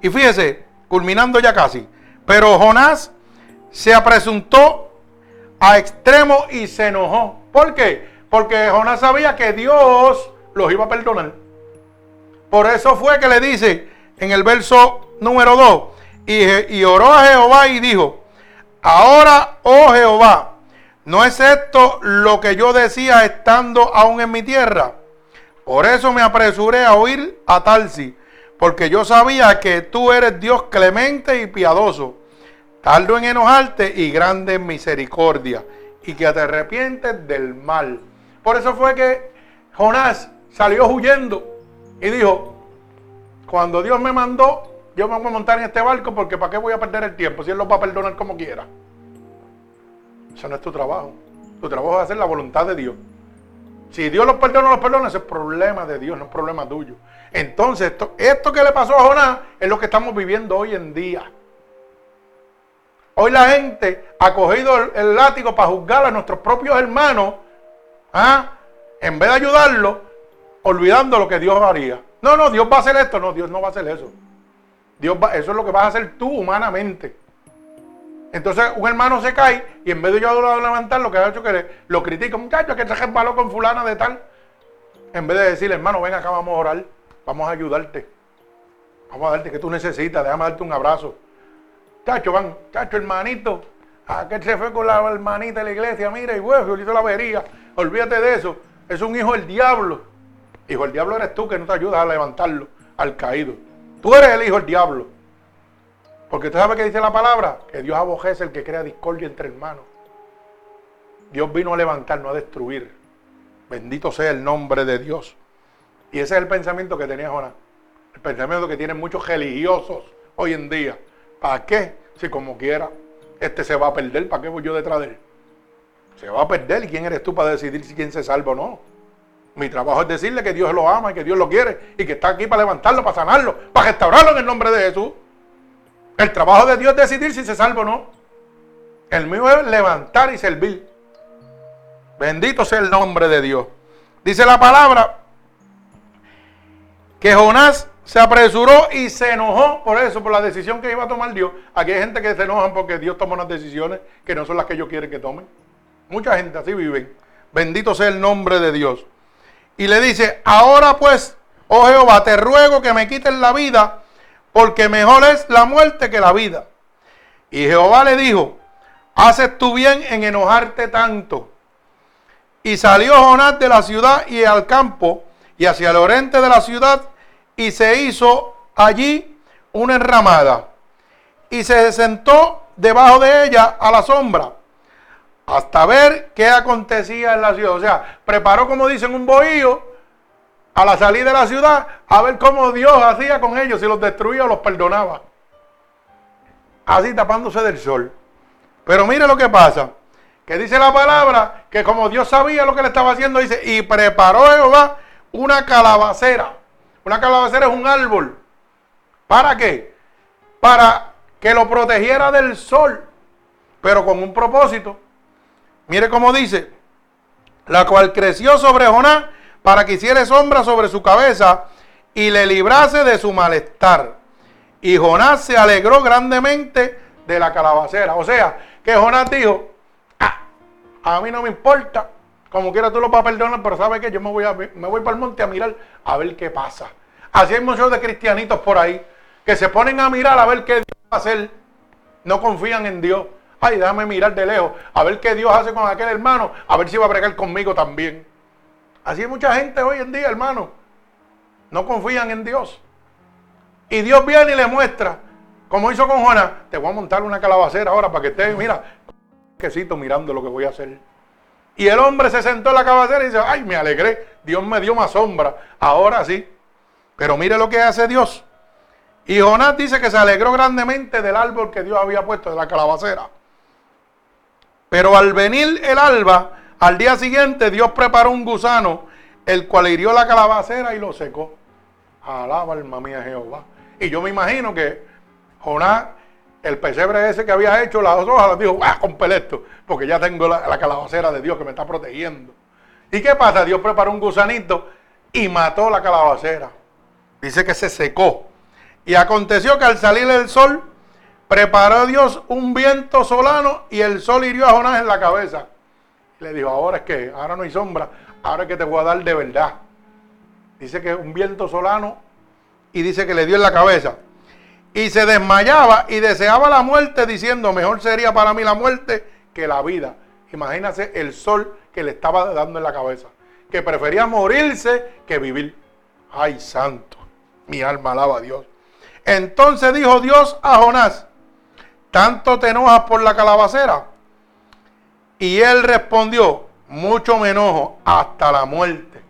Y fíjese, culminando ya casi, pero Jonás se apresuntó a extremo y se enojó. ¿Por qué? Porque Jonás sabía que Dios los iba a perdonar. Por eso fue que le dice, en el verso número 2. Y, oró a Jehová y dijo, ahora, oh Jehová, ¿no es esto lo que yo decía estando aún en mi tierra? Por eso me apresuré a oír a Tarsi, porque yo sabía que tú eres Dios clemente y piadoso, tardo en enojarte y grande en misericordia, y que te arrepientes del mal. Por eso fue que Jonás salió huyendo y dijo, cuando Dios me mandó, yo me voy a montar en este barco porque ¿para qué voy a perder el tiempo si Él lo va a perdonar como quiera? Eso no es tu trabajo. Tu trabajo es hacer la voluntad de Dios. Si Dios los perdona o los perdona, ese es problema de Dios, no es problema tuyo. Entonces, esto, esto que le pasó a Jonás es lo que estamos viviendo hoy en día. Hoy la gente ha cogido el, el látigo para juzgar a nuestros propios hermanos ¿ah? en vez de ayudarlo, olvidando lo que Dios haría. No, no, Dios va a hacer esto. No, Dios no va a hacer eso. Dios va, eso es lo que vas a hacer tú humanamente. Entonces un hermano se cae y en vez de yo a levantar, lo que ha hecho que lo critica, muchacho, que se resbaló con fulana de tal. En vez de decirle, hermano, ven acá, vamos a orar, vamos a ayudarte. Vamos a darte que tú necesitas, déjame darte un abrazo. Chacho, van, chacho, hermanito, aquel se fue con la hermanita de la iglesia, mira, y bueno, hizo la avería. Olvídate de eso. Es un hijo del diablo. Hijo del diablo eres tú que no te ayudas a levantarlo al caído. Tú eres el hijo del diablo. Porque tú sabes que dice la palabra, que Dios abojece el que crea discordia entre hermanos. Dios vino a levantar, no a destruir. Bendito sea el nombre de Dios. Y ese es el pensamiento que tenía Jonás. El pensamiento que tienen muchos religiosos hoy en día. ¿Para qué? Si como quiera, este se va a perder, ¿para qué voy yo detrás de él? Se va a perder. ¿Y quién eres tú para decidir si quién se salva o no? Mi trabajo es decirle que Dios lo ama y que Dios lo quiere y que está aquí para levantarlo, para sanarlo, para restaurarlo en el nombre de Jesús. El trabajo de Dios es decidir si se salva o no. El mío es levantar y servir. Bendito sea el nombre de Dios. Dice la palabra que Jonás se apresuró y se enojó por eso, por la decisión que iba a tomar Dios. Aquí hay gente que se enojan porque Dios toma unas decisiones que no son las que ellos quieren que tomen. Mucha gente así vive. Bendito sea el nombre de Dios. Y le dice, ahora pues, oh Jehová, te ruego que me quiten la vida porque mejor es la muerte que la vida. Y Jehová le dijo, haces tú bien en enojarte tanto. Y salió Jonás de la ciudad y al campo y hacia el oriente de la ciudad y se hizo allí una enramada y se sentó debajo de ella a la sombra hasta ver qué acontecía en la ciudad. O sea, preparó, como dicen, un bohío a la salida de la ciudad a ver cómo Dios hacía con ellos, si los destruía o los perdonaba. Así tapándose del sol. Pero mire lo que pasa, que dice la palabra que como Dios sabía lo que le estaba haciendo, dice, y preparó Jehová una calabacera. Una calabacera es un árbol. ¿Para qué? Para que lo protegiera del sol, pero con un propósito. Mire cómo dice, la cual creció sobre Jonás para que hiciera sombra sobre su cabeza y le librase de su malestar. Y Jonás se alegró grandemente de la calabacera. O sea, que Jonás dijo, ah, a mí no me importa, como quiera tú lo vas a perdonar, pero sabes que yo me voy, a, me voy para el monte a mirar a ver qué pasa. Así hay muchos de cristianitos por ahí que se ponen a mirar a ver qué Dios va a hacer. No confían en Dios. Ay, déjame mirar de lejos, a ver qué Dios hace con aquel hermano, a ver si va a bregar conmigo también. Así hay mucha gente hoy en día, hermano. No confían en Dios. Y Dios viene y le muestra, como hizo con Juana, te voy a montar una calabacera ahora para que estés, mira, quesito mirando lo que voy a hacer. Y el hombre se sentó en la calabacera y dice, ay, me alegré, Dios me dio más sombra, ahora sí. Pero mire lo que hace Dios. Y Jonás dice que se alegró grandemente del árbol que Dios había puesto de la calabacera. Pero al venir el alba, al día siguiente Dios preparó un gusano, el cual hirió la calabacera y lo secó. Alaba alma mía Jehová. Y yo me imagino que Jonás, el pesebre ese que había hecho, las hojas, dijo, ¡ah, con esto! Porque ya tengo la, la calabacera de Dios que me está protegiendo. ¿Y qué pasa? Dios preparó un gusanito y mató la calabacera. Dice que se secó. Y aconteció que al salir el sol, preparó Dios un viento solano y el sol hirió a Jonás en la cabeza. Le dijo, ahora es que, ahora no hay sombra, ahora es que te voy a dar de verdad. Dice que un viento solano y dice que le dio en la cabeza. Y se desmayaba y deseaba la muerte diciendo, mejor sería para mí la muerte que la vida. Imagínase el sol que le estaba dando en la cabeza. Que prefería morirse que vivir. Ay, santo. Mi alma alaba a Dios. Entonces dijo Dios a Jonás, ¿tanto te enojas por la calabacera? Y él respondió, mucho me enojo hasta la muerte.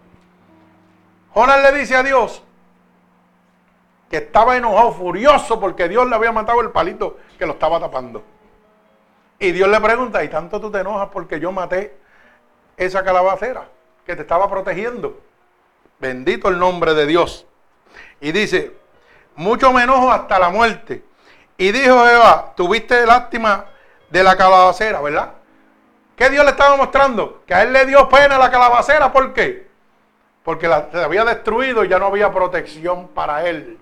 Jonás le dice a Dios que estaba enojado, furioso, porque Dios le había matado el palito que lo estaba tapando. Y Dios le pregunta, ¿y tanto tú te enojas porque yo maté esa calabacera que te estaba protegiendo? Bendito el nombre de Dios. Y dice, mucho me enojo hasta la muerte. Y dijo Jehová, tuviste lástima de la calabacera, ¿verdad? ¿Qué Dios le estaba mostrando? Que a él le dio pena la calabacera. ¿Por qué? Porque la, se había destruido y ya no había protección para él.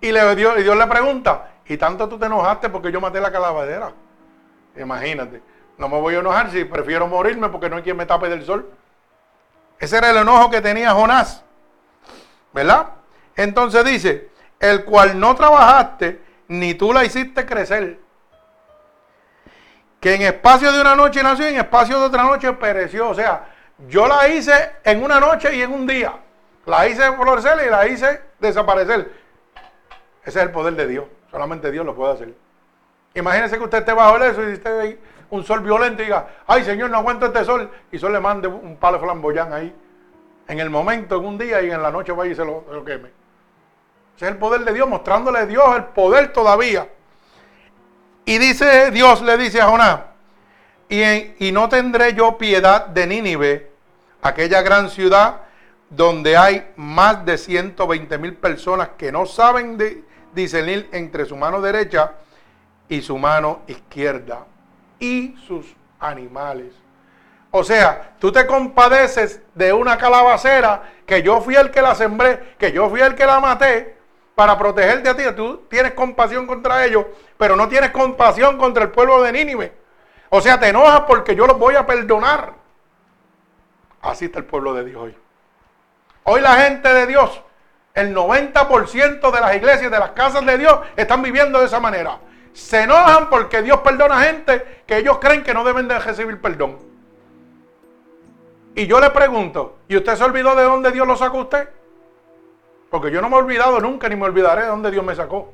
Y, le, Dios, y Dios le pregunta, ¿y tanto tú te enojaste porque yo maté la calabacera? Imagínate. No me voy a enojar si prefiero morirme porque no hay quien me tape del sol. Ese era el enojo que tenía Jonás. ¿Verdad? Entonces dice, el cual no trabajaste, ni tú la hiciste crecer. Que en espacio de una noche nació y en espacio de otra noche pereció. O sea, yo la hice en una noche y en un día. La hice florecer y la hice desaparecer. Ese es el poder de Dios. Solamente Dios lo puede hacer. Imagínese que usted esté bajo eso y usted ve un sol violento y diga, ay Señor, no aguanto este sol. Y sol le mande un palo flamboyán ahí. En el momento, en un día y en la noche vaya y se lo, queme. Ese es el poder de Dios, mostrándole a Dios el poder todavía. Y dice Dios, le dice a Jonás, y, y no tendré yo piedad de Nínive, aquella gran ciudad donde hay más de 120 mil personas que no saben discernir entre su mano derecha y su mano izquierda y sus animales. O sea, tú te compadeces de una calabacera que yo fui el que la sembré, que yo fui el que la maté para protegerte a ti. Tú tienes compasión contra ellos, pero no tienes compasión contra el pueblo de Nínive. O sea, te enojas porque yo los voy a perdonar. Así está el pueblo de Dios hoy. Hoy la gente de Dios, el 90% de las iglesias, de las casas de Dios, están viviendo de esa manera. Se enojan porque Dios perdona a gente que ellos creen que no deben de recibir perdón. Y yo le pregunto, ¿y usted se olvidó de dónde Dios lo sacó usted? Porque yo no me he olvidado nunca ni me olvidaré de dónde Dios me sacó.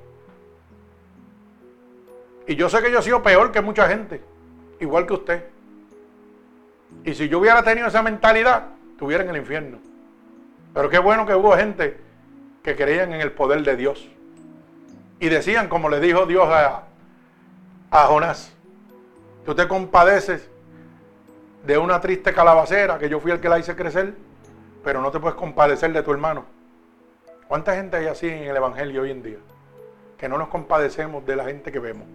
Y yo sé que yo he sido peor que mucha gente, igual que usted. Y si yo hubiera tenido esa mentalidad, estuviera en el infierno. Pero qué bueno que hubo gente que creían en el poder de Dios. Y decían, como le dijo Dios a, a Jonás, tú te compadeces de una triste calabacera que yo fui el que la hice crecer, pero no te puedes compadecer de tu hermano. ¿Cuánta gente hay así en el Evangelio hoy en día? Que no nos compadecemos de la gente que vemos.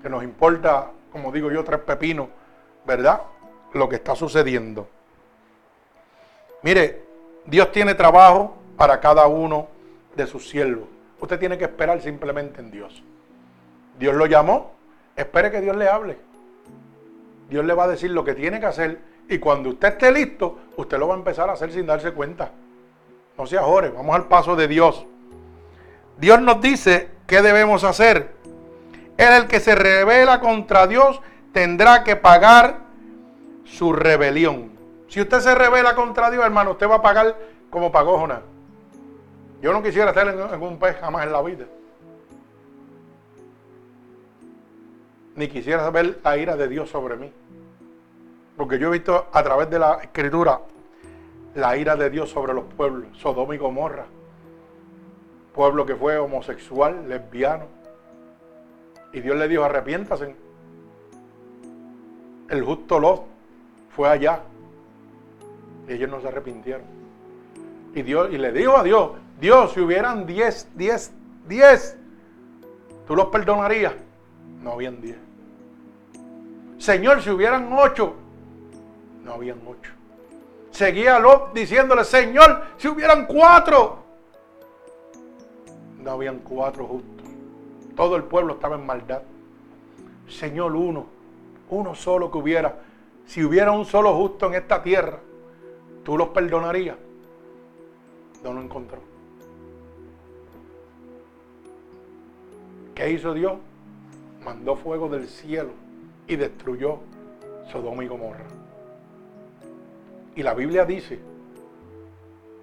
Que nos importa, como digo yo, tres pepinos, ¿verdad? Lo que está sucediendo. Mire, Dios tiene trabajo para cada uno de sus siervos. Usted tiene que esperar simplemente en Dios. Dios lo llamó, espere que Dios le hable. Dios le va a decir lo que tiene que hacer y cuando usted esté listo, usted lo va a empezar a hacer sin darse cuenta. No se ajore, vamos al paso de Dios. Dios nos dice qué debemos hacer. Él el que se revela contra Dios tendrá que pagar su rebelión. Si usted se revela contra Dios, hermano, usted va a pagar como pagó Jonás. Yo no quisiera estar en un pez jamás en la vida. ni quisiera ver la ira de Dios sobre mí. Porque yo he visto a través de la escritura la ira de Dios sobre los pueblos, Sodoma y Gomorra. Pueblo que fue homosexual, lesbiano. Y Dios le dijo, arrepiéntase. El justo Lot fue allá. Y ellos no se arrepintieron. Y Dios, y le dijo a Dios, Dios, si hubieran 10, 10, 10, ¿tú los perdonarías? No habían 10. Señor, si hubieran ocho, no habían ocho. Seguía diciéndole, Señor, si hubieran cuatro, no habían cuatro justos. Todo el pueblo estaba en maldad. Señor, uno, uno solo que hubiera. Si hubiera un solo justo en esta tierra, ¿tú los perdonarías? No lo encontró. ¿Qué hizo Dios? Mandó fuego del cielo y destruyó Sodoma y Gomorra. Y la Biblia dice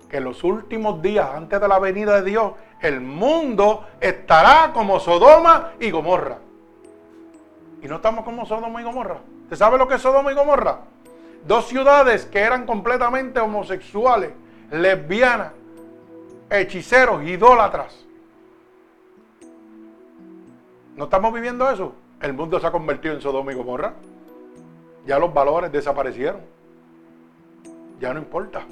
que en los últimos días, antes de la venida de Dios, el mundo estará como Sodoma y Gomorra. Y no estamos como Sodoma y Gomorra. ¿Usted sabe lo que es Sodoma y Gomorra? Dos ciudades que eran completamente homosexuales, lesbianas, hechiceros, idólatras. ¿No estamos viviendo eso? El mundo se ha convertido en Sodoma y Gomorra. Ya los valores desaparecieron. Ya no importa.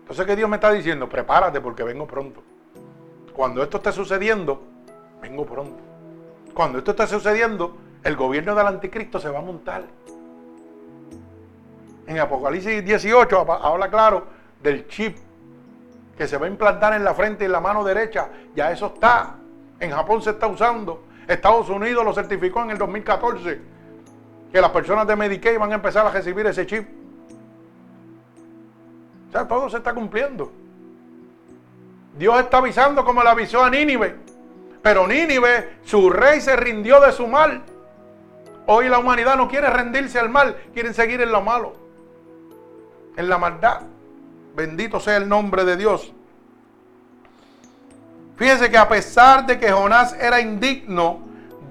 Entonces, ¿qué Dios me está diciendo? Prepárate porque vengo pronto. Cuando esto esté sucediendo, vengo pronto. Cuando esto esté sucediendo, el gobierno del anticristo se va a montar. En Apocalipsis 18 habla claro del chip que se va a implantar en la frente y en la mano derecha. Ya eso está. En Japón se está usando. Estados Unidos lo certificó en el 2014. Que las personas de Medicaid van a empezar a recibir ese chip. Sea, todo se está cumpliendo. Dios está avisando como le avisó a Nínive. Pero Nínive, su rey se rindió de su mal. Hoy la humanidad no quiere rendirse al mal, quieren seguir en lo malo, en la maldad. Bendito sea el nombre de Dios. Fíjense que a pesar de que Jonás era indigno,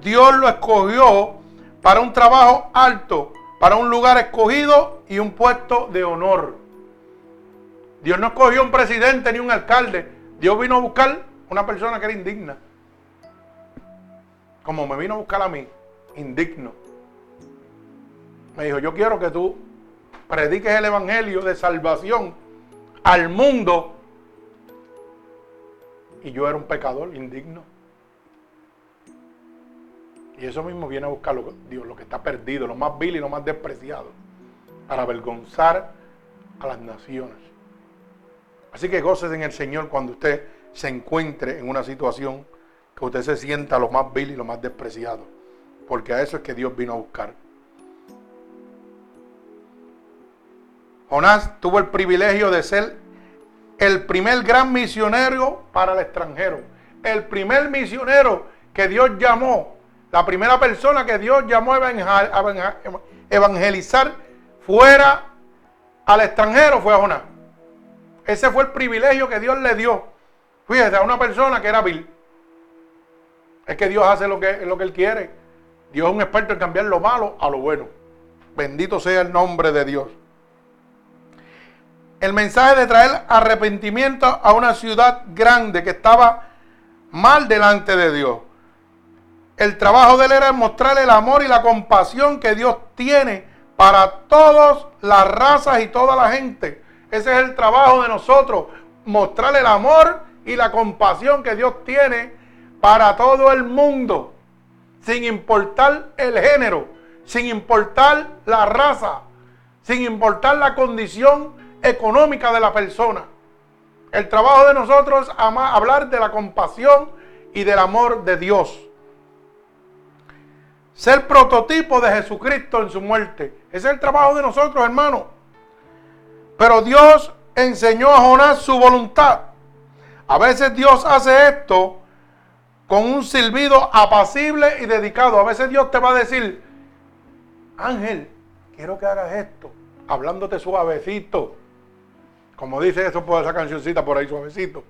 Dios lo escogió para un trabajo alto, para un lugar escogido y un puesto de honor. Dios no escogió un presidente ni un alcalde. Dios vino a buscar una persona que era indigna. Como me vino a buscar a mí, indigno. Me dijo, yo quiero que tú prediques el evangelio de salvación al mundo. Y yo era un pecador indigno. Y eso mismo viene a buscar Dios, lo que está perdido, lo más vil y lo más despreciado, para avergonzar a las naciones. Así que goces en el Señor cuando usted se encuentre en una situación que usted se sienta lo más vil y lo más despreciado. Porque a eso es que Dios vino a buscar. Jonás tuvo el privilegio de ser el primer gran misionero para el extranjero. El primer misionero que Dios llamó, la primera persona que Dios llamó a evangelizar fuera al extranjero fue a Jonás. Ese fue el privilegio que Dios le dio. Fíjate, a una persona que era vil. Es que Dios hace lo que, lo que Él quiere. Dios es un experto en cambiar lo malo a lo bueno. Bendito sea el nombre de Dios el mensaje de traer arrepentimiento a una ciudad grande que estaba mal delante de Dios. El trabajo de él era mostrar el amor y la compasión que Dios tiene para todas las razas y toda la gente. Ese es el trabajo de nosotros, mostrar el amor y la compasión que Dios tiene para todo el mundo, sin importar el género, sin importar la raza, sin importar la condición económica de la persona. El trabajo de nosotros es hablar de la compasión y del amor de Dios. Ser prototipo de Jesucristo en su muerte. Ese es el trabajo de nosotros, hermano. Pero Dios enseñó a Jonás su voluntad. A veces Dios hace esto con un silbido apacible y dedicado. A veces Dios te va a decir, Ángel, quiero que hagas esto, hablándote suavecito. Como dice eso por esa cancioncita por ahí suavecito.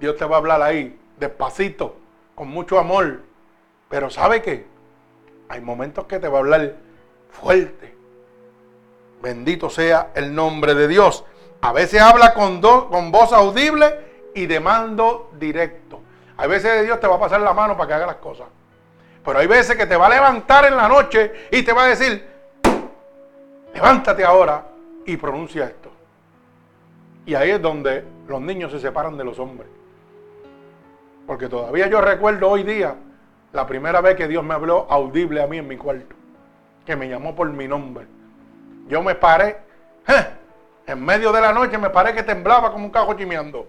Dios te va a hablar ahí, despacito, con mucho amor. Pero ¿sabe qué? Hay momentos que te va a hablar fuerte. Bendito sea el nombre de Dios. A veces habla con, voz audible y de mando directo. Hay veces Dios te va a pasar la mano para que haga las cosas. Pero hay veces que te va a levantar en la noche y te va a decir, levántate ahora y pronuncia esto. Y ahí es donde los niños se separan de los hombres. Porque todavía yo recuerdo hoy día la primera vez que Dios me habló audible a mí en mi cuarto. Que me llamó por mi nombre. Yo me paré. En medio de la noche me paré que temblaba como un cajo chimeando.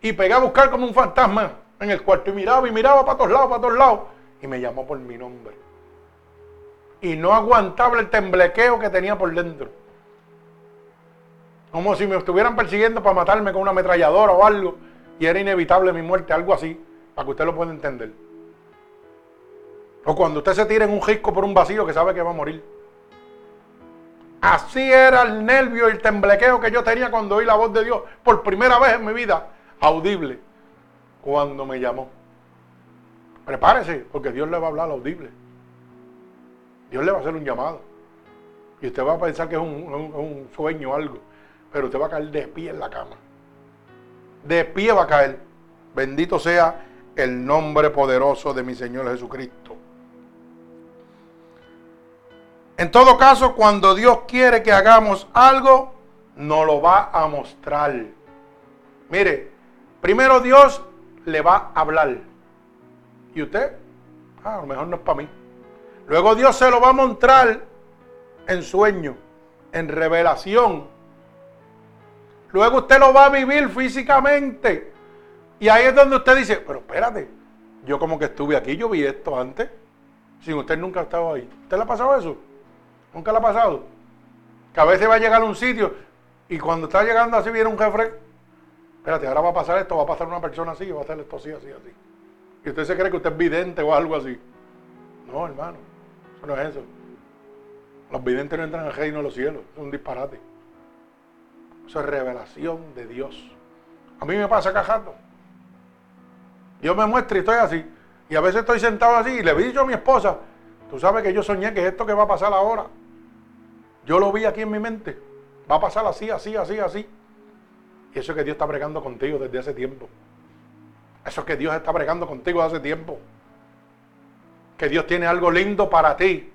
Y pegué a buscar como un fantasma en el cuarto. Y miraba y miraba para todos lados, para todos lados. Y me llamó por mi nombre. Y no aguantaba el temblequeo que tenía por dentro. Como si me estuvieran persiguiendo para matarme con una ametralladora o algo. Y era inevitable mi muerte, algo así, para que usted lo pueda entender. O cuando usted se tira en un risco por un vacío que sabe que va a morir. Así era el nervio y el temblequeo que yo tenía cuando oí la voz de Dios por primera vez en mi vida, audible, cuando me llamó. Prepárese, porque Dios le va a hablar audible. Dios le va a hacer un llamado. Y usted va a pensar que es un, un sueño o algo pero usted va a caer de pie en la cama. De pie va a caer. Bendito sea el nombre poderoso de mi Señor Jesucristo. En todo caso, cuando Dios quiere que hagamos algo, nos lo va a mostrar. Mire, primero Dios le va a hablar. ¿Y usted? Ah, a lo mejor no es para mí. Luego Dios se lo va a mostrar en sueño, en revelación. Luego usted lo va a vivir físicamente. Y ahí es donde usted dice, pero espérate, yo como que estuve aquí, yo vi esto antes, sin usted nunca ha estado ahí. ¿Usted le ha pasado eso? ¿Nunca le ha pasado? Que a veces va a llegar a un sitio y cuando está llegando así viene un jefe, espérate, ahora va a pasar esto, va a pasar una persona así, va a hacer esto así, así, así. Y usted se cree que usted es vidente o algo así. No, hermano, eso no es eso. Los videntes no entran al reino de los cielos, es un disparate. Eso es revelación de Dios. A mí me pasa cajando. Yo me muestro y estoy así. Y a veces estoy sentado así y le he dicho a mi esposa, tú sabes que yo soñé que es esto que va a pasar ahora. Yo lo vi aquí en mi mente. Va a pasar así, así, así, así. Y eso es que Dios está bregando contigo desde hace tiempo. Eso es que Dios está bregando contigo desde hace tiempo. Que Dios tiene algo lindo para ti.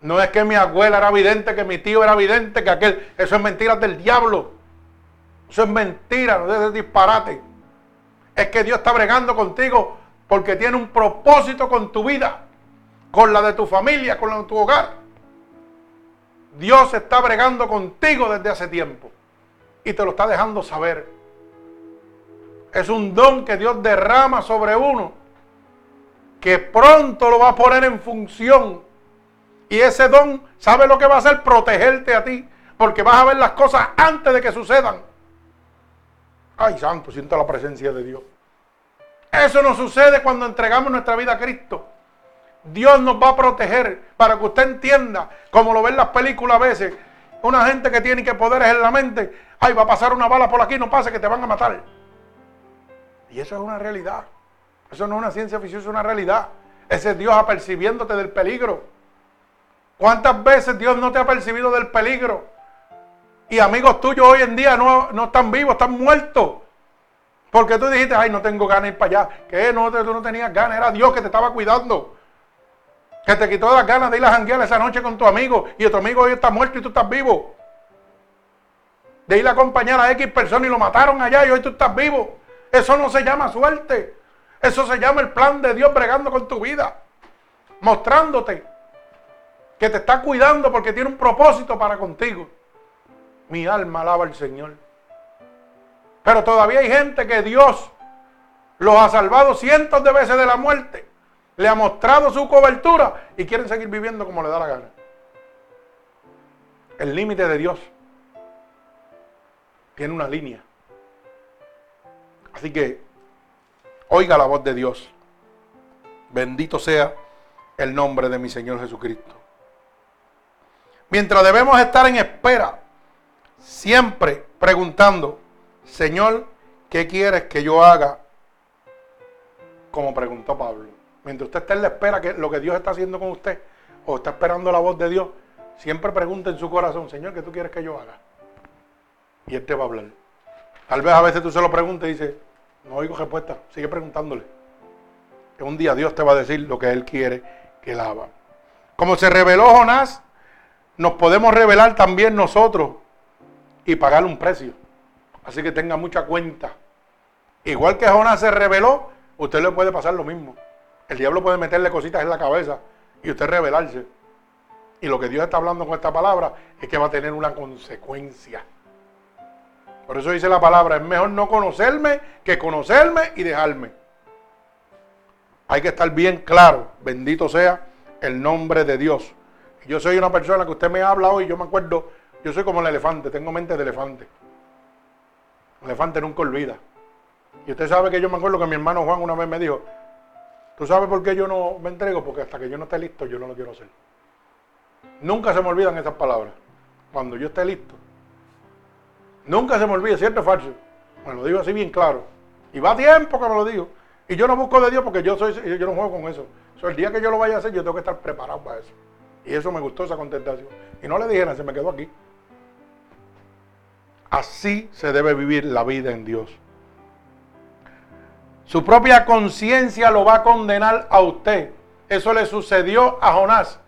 No es que mi abuela era vidente, que mi tío era vidente, que aquel. Eso es mentira del diablo. Eso es mentira, no es disparate. Es que Dios está bregando contigo porque tiene un propósito con tu vida, con la de tu familia, con la de tu hogar. Dios está bregando contigo desde hace tiempo y te lo está dejando saber. Es un don que Dios derrama sobre uno, que pronto lo va a poner en función. Y ese don, ¿sabe lo que va a hacer? Protegerte a ti, porque vas a ver las cosas antes de que sucedan. Ay, santo, siento la presencia de Dios. Eso no sucede cuando entregamos nuestra vida a Cristo. Dios nos va a proteger para que usted entienda, como lo ven las películas a veces, una gente que tiene que poderes en la mente, ay, va a pasar una bala por aquí, no pase que te van a matar. Y eso es una realidad. Eso no es una ciencia ficción, es una realidad. Ese es Dios apercibiéndote del peligro. ¿Cuántas veces Dios no te ha percibido del peligro? Y amigos tuyos hoy en día no, no están vivos, están muertos. Porque tú dijiste, ay, no tengo ganas de ir para allá. Que no, tú no tenías ganas, era Dios que te estaba cuidando que te quitó las ganas de ir a janguear esa noche con tu amigo y tu amigo hoy está muerto y tú estás vivo. De ir a acompañar a X persona y lo mataron allá y hoy tú estás vivo. Eso no se llama suerte. Eso se llama el plan de Dios bregando con tu vida. Mostrándote que te está cuidando porque tiene un propósito para contigo. Mi alma alaba al Señor. Pero todavía hay gente que Dios los ha salvado cientos de veces de la muerte le ha mostrado su cobertura y quieren seguir viviendo como le da la gana. El límite de Dios tiene una línea. Así que oiga la voz de Dios. Bendito sea el nombre de mi Señor Jesucristo. Mientras debemos estar en espera, siempre preguntando, Señor, ¿qué quieres que yo haga? Como preguntó Pablo. Mientras usted esté en la espera que lo que Dios está haciendo con usted, o está esperando la voz de Dios, siempre pregunte en su corazón, Señor, ¿qué tú quieres que yo haga? Y Él te va a hablar. Tal vez a veces tú se lo preguntes y dices, no oigo respuesta, sigue preguntándole. Que un día Dios te va a decir lo que Él quiere que Él haga. Como se reveló Jonás, nos podemos revelar también nosotros y pagar un precio. Así que tenga mucha cuenta. Igual que Jonás se reveló, usted le puede pasar lo mismo. El diablo puede meterle cositas en la cabeza y usted rebelarse. Y lo que Dios está hablando con esta palabra es que va a tener una consecuencia. Por eso dice la palabra, es mejor no conocerme que conocerme y dejarme. Hay que estar bien claro, bendito sea el nombre de Dios. Yo soy una persona que usted me habla hoy, yo me acuerdo, yo soy como el elefante, tengo mente de elefante. El elefante nunca olvida. Y usted sabe que yo me acuerdo que mi hermano Juan una vez me dijo, ¿Tú sabes por qué yo no me entrego? Porque hasta que yo no esté listo, yo no lo quiero hacer. Nunca se me olvidan esas palabras. Cuando yo esté listo. Nunca se me olvida, ¿cierto o falso? Me lo digo así bien claro. Y va tiempo que me lo digo. Y yo no busco de Dios porque yo soy, yo no juego con eso. el día que yo lo vaya a hacer, yo tengo que estar preparado para eso. Y eso me gustó esa contestación. Y no le dije se me quedó aquí. Así se debe vivir la vida en Dios. Su propia conciencia lo va a condenar a usted. Eso le sucedió a Jonás.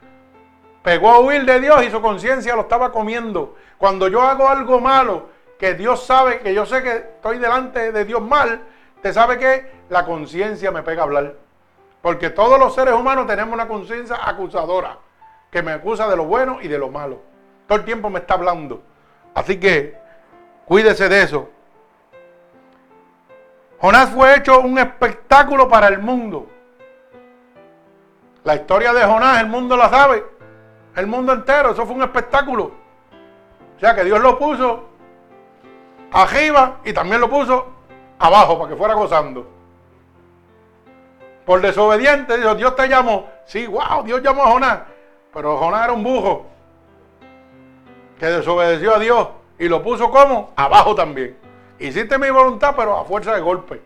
Pegó a huir de Dios y su conciencia lo estaba comiendo. Cuando yo hago algo malo, que Dios sabe, que yo sé que estoy delante de Dios mal, te sabe que la conciencia me pega a hablar. Porque todos los seres humanos tenemos una conciencia acusadora que me acusa de lo bueno y de lo malo. Todo el tiempo me está hablando. Así que cuídese de eso. Jonás fue hecho un espectáculo para el mundo. La historia de Jonás, el mundo la sabe. El mundo entero, eso fue un espectáculo. O sea que Dios lo puso arriba y también lo puso abajo para que fuera gozando. Por desobediente, Dios, Dios te llamó. Sí, wow, Dios llamó a Jonás. Pero Jonás era un bujo que desobedeció a Dios y lo puso como abajo también. Hiciste mi voluntad, pero a fuerza de golpe.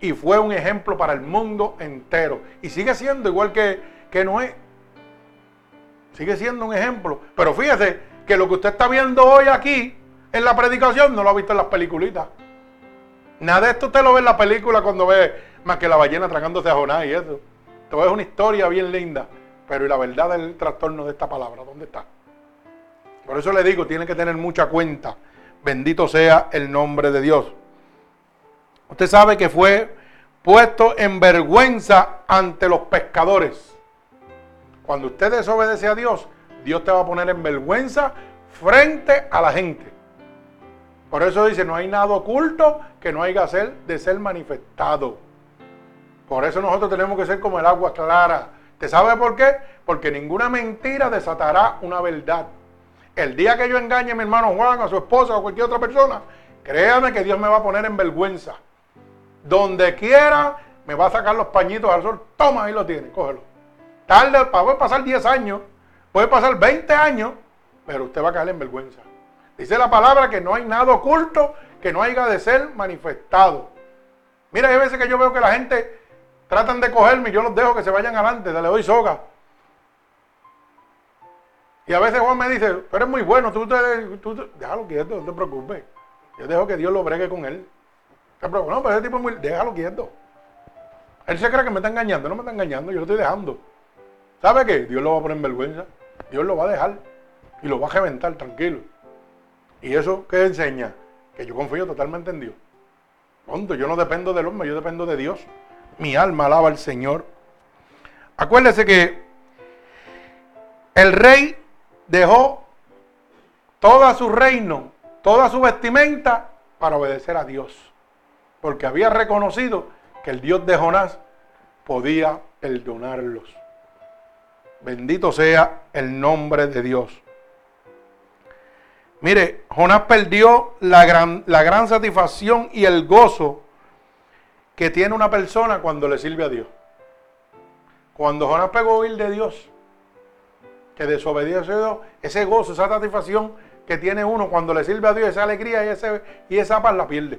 Y fue un ejemplo para el mundo entero. Y sigue siendo igual que, que Noé. Sigue siendo un ejemplo. Pero fíjese que lo que usted está viendo hoy aquí en la predicación no lo ha visto en las peliculitas. Nada de esto usted lo ve en la película cuando ve más que la ballena tragándose a Jonás y eso. Esto es una historia bien linda. Pero ¿y la verdad del trastorno de esta palabra? ¿Dónde está? Por eso le digo, tiene que tener mucha cuenta. Bendito sea el nombre de Dios. Usted sabe que fue puesto en vergüenza ante los pescadores. Cuando usted desobedece a Dios, Dios te va a poner en vergüenza frente a la gente. Por eso dice, no hay nada oculto que no haya ser, de ser manifestado. Por eso nosotros tenemos que ser como el agua clara. ¿Te sabe por qué? Porque ninguna mentira desatará una verdad. El día que yo engañe a mi hermano Juan, a su esposa o a cualquier otra persona, créame que Dios me va a poner en vergüenza. Donde quiera, me va a sacar los pañitos al sol. Toma, ahí lo tiene, cógelo. Tarde, puede pasar 10 años, puede pasar 20 años, pero usted va a caer en vergüenza. Dice la palabra que no hay nada oculto que no haya de ser manifestado. Mira, hay veces que yo veo que la gente tratan de cogerme y yo los dejo que se vayan adelante, le doy soga. Y a veces Juan me dice, tú eres muy bueno, tú, te, tú, déjalo quieto, no te preocupes. Yo dejo que Dios lo bregue con él. No, pero ese tipo es muy, déjalo quieto. Él se cree que me está engañando, no me está engañando, yo lo estoy dejando. ¿Sabe qué? Dios lo va a poner en vergüenza. Dios lo va a dejar y lo va a reventar, tranquilo. ¿Y eso qué enseña? Que yo confío totalmente en Dios. Punto, yo no dependo del hombre, yo dependo de Dios. Mi alma alaba al Señor. Acuérdese que el rey dejó todo su reino, toda su vestimenta para obedecer a Dios. Porque había reconocido que el Dios de Jonás podía perdonarlos. Bendito sea el nombre de Dios. Mire, Jonás perdió la gran, la gran satisfacción y el gozo que tiene una persona cuando le sirve a Dios. Cuando Jonás pegó oír de Dios, que desobedeció ese gozo, esa satisfacción que tiene uno cuando le sirve a Dios, esa alegría y, ese, y esa paz la pierde.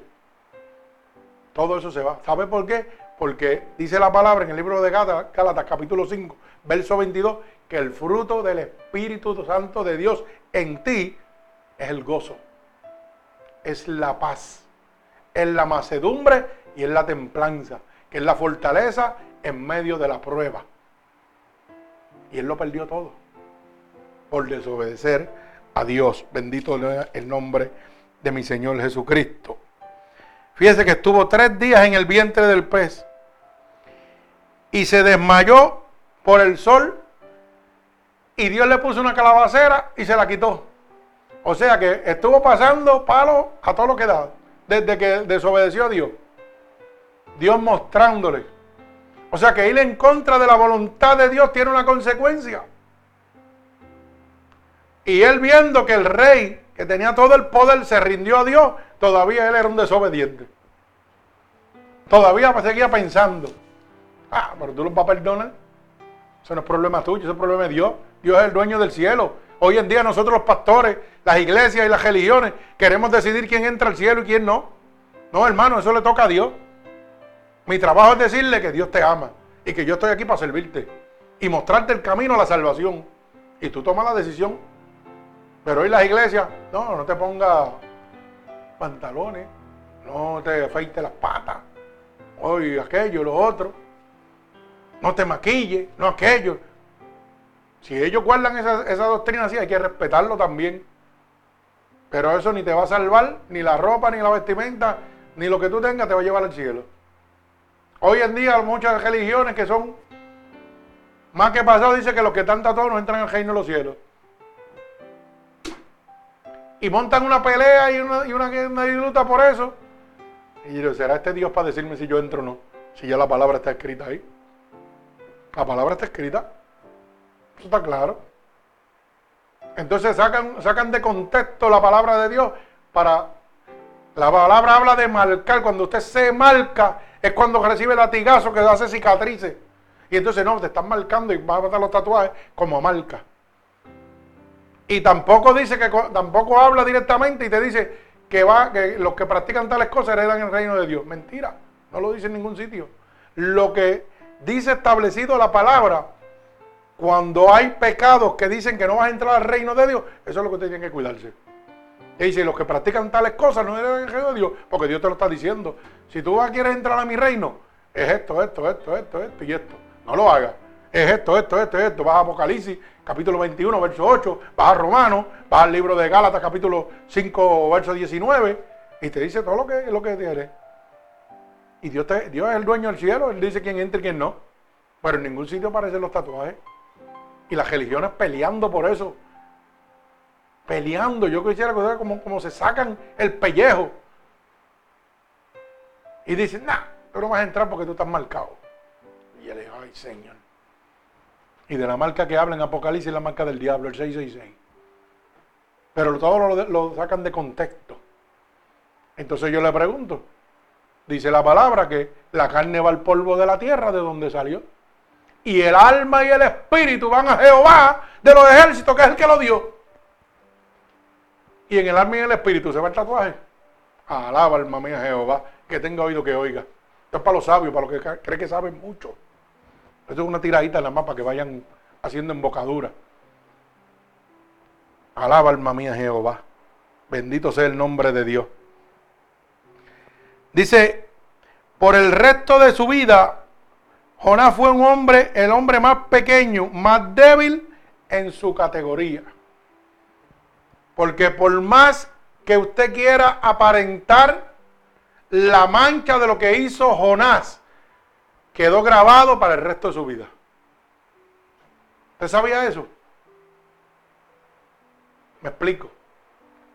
Todo eso se va. ¿Sabe por qué? Porque dice la palabra en el libro de Gálatas, capítulo 5, verso 22, que el fruto del Espíritu Santo de Dios en ti es el gozo, es la paz, es la macedumbre y es la templanza, que es la fortaleza en medio de la prueba. Y él lo perdió todo por desobedecer a Dios. Bendito el nombre de mi Señor Jesucristo. Fíjese que estuvo tres días en el vientre del pez y se desmayó por el sol y Dios le puso una calabacera y se la quitó. O sea que estuvo pasando palo a todo lo que da desde que desobedeció a Dios. Dios mostrándole. O sea que ir en contra de la voluntad de Dios tiene una consecuencia. Y él viendo que el rey, que tenía todo el poder, se rindió a Dios, todavía él era un desobediente. Todavía seguía pensando, ah, pero tú los vas a perdonar. Eso no es problema tuyo, eso es problema de Dios. Dios es el dueño del cielo. Hoy en día nosotros los pastores, las iglesias y las religiones queremos decidir quién entra al cielo y quién no. No, hermano, eso le toca a Dios. Mi trabajo es decirle que Dios te ama y que yo estoy aquí para servirte y mostrarte el camino a la salvación. Y tú tomas la decisión pero hoy las iglesias, no, no te pongas pantalones, no te afeites las patas, hoy aquello, lo otro, no te maquilles, no aquello. Si ellos guardan esa, esa doctrina así, hay que respetarlo también. Pero eso ni te va a salvar, ni la ropa, ni la vestimenta, ni lo que tú tengas te va a llevar al cielo. Hoy en día muchas religiones que son Más que pasado dice que los que están tatuados no entran al reino de los cielos. Y montan una pelea y una, y una, por eso. Y yo, ¿será este Dios para decirme si yo entro o no? Si ya la palabra está escrita ahí. La palabra está escrita. Eso está claro. Entonces sacan, sacan de contexto la palabra de Dios para... La palabra habla de marcar. Cuando usted se marca es cuando recibe latigazo que hace cicatrices. Y entonces no, te están marcando y va a botar los tatuajes como marca. Y tampoco dice que tampoco habla directamente y te dice que va que los que practican tales cosas heredan el reino de Dios. Mentira, no lo dice en ningún sitio. Lo que dice establecido la palabra, cuando hay pecados que dicen que no vas a entrar al reino de Dios, eso es lo que tienen que cuidarse. Y dice, los que practican tales cosas no heredan el reino de Dios, porque Dios te lo está diciendo. Si tú quieres entrar a mi reino, es esto, esto, esto, esto, esto y esto. No lo hagas. Es esto, esto, esto, esto. Vas a Apocalipsis, capítulo 21, verso 8. Vas a Romanos, vas al libro de Gálatas, capítulo 5, verso 19. Y te dice todo lo que, lo que tienes. Y Dios, Dios es el dueño del cielo. Él dice quién entra y quién no. Pero en ningún sitio aparecen los tatuajes. Y las religiones peleando por eso. Peleando. Yo quisiera ver como, como se sacan el pellejo. Y dicen, nah, tú no vas a entrar porque tú estás marcado. Y él dijo, ay Señor. Y de la marca que habla en Apocalipsis, la marca del diablo, el 666. Pero todo lo, lo sacan de contexto. Entonces yo le pregunto, dice la palabra que la carne va al polvo de la tierra de donde salió. Y el alma y el espíritu van a Jehová de los ejércitos, que es el que lo dio. Y en el alma y el espíritu se va el tatuaje. Alaba alma mía Jehová, que tenga oído que oiga. Esto es para los sabios, para los que creen que saben mucho. Esto es una tiradita en la mapa que vayan haciendo embocadura. Alaba alma mía Jehová. Bendito sea el nombre de Dios. Dice, por el resto de su vida, Jonás fue un hombre, el hombre más pequeño, más débil en su categoría. Porque por más que usted quiera aparentar la mancha de lo que hizo Jonás, quedó grabado para el resto de su vida. ¿Usted sabía eso? Me explico.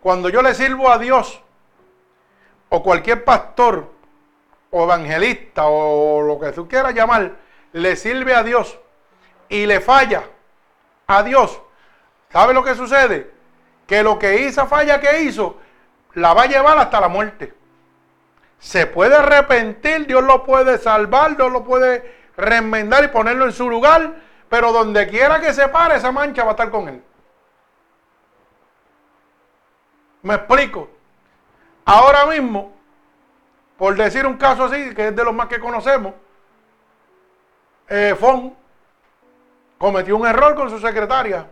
Cuando yo le sirvo a Dios, o cualquier pastor, o evangelista, o lo que tú quieras llamar, le sirve a Dios y le falla a Dios, ¿sabe lo que sucede? Que lo que hizo falla que hizo, la va a llevar hasta la muerte se puede arrepentir, Dios lo puede salvar, Dios lo puede reenmendar y ponerlo en su lugar, pero donde quiera que se pare, esa mancha va a estar con él. Me explico. Ahora mismo, por decir un caso así, que es de los más que conocemos, eh, Fon cometió un error con su secretaria.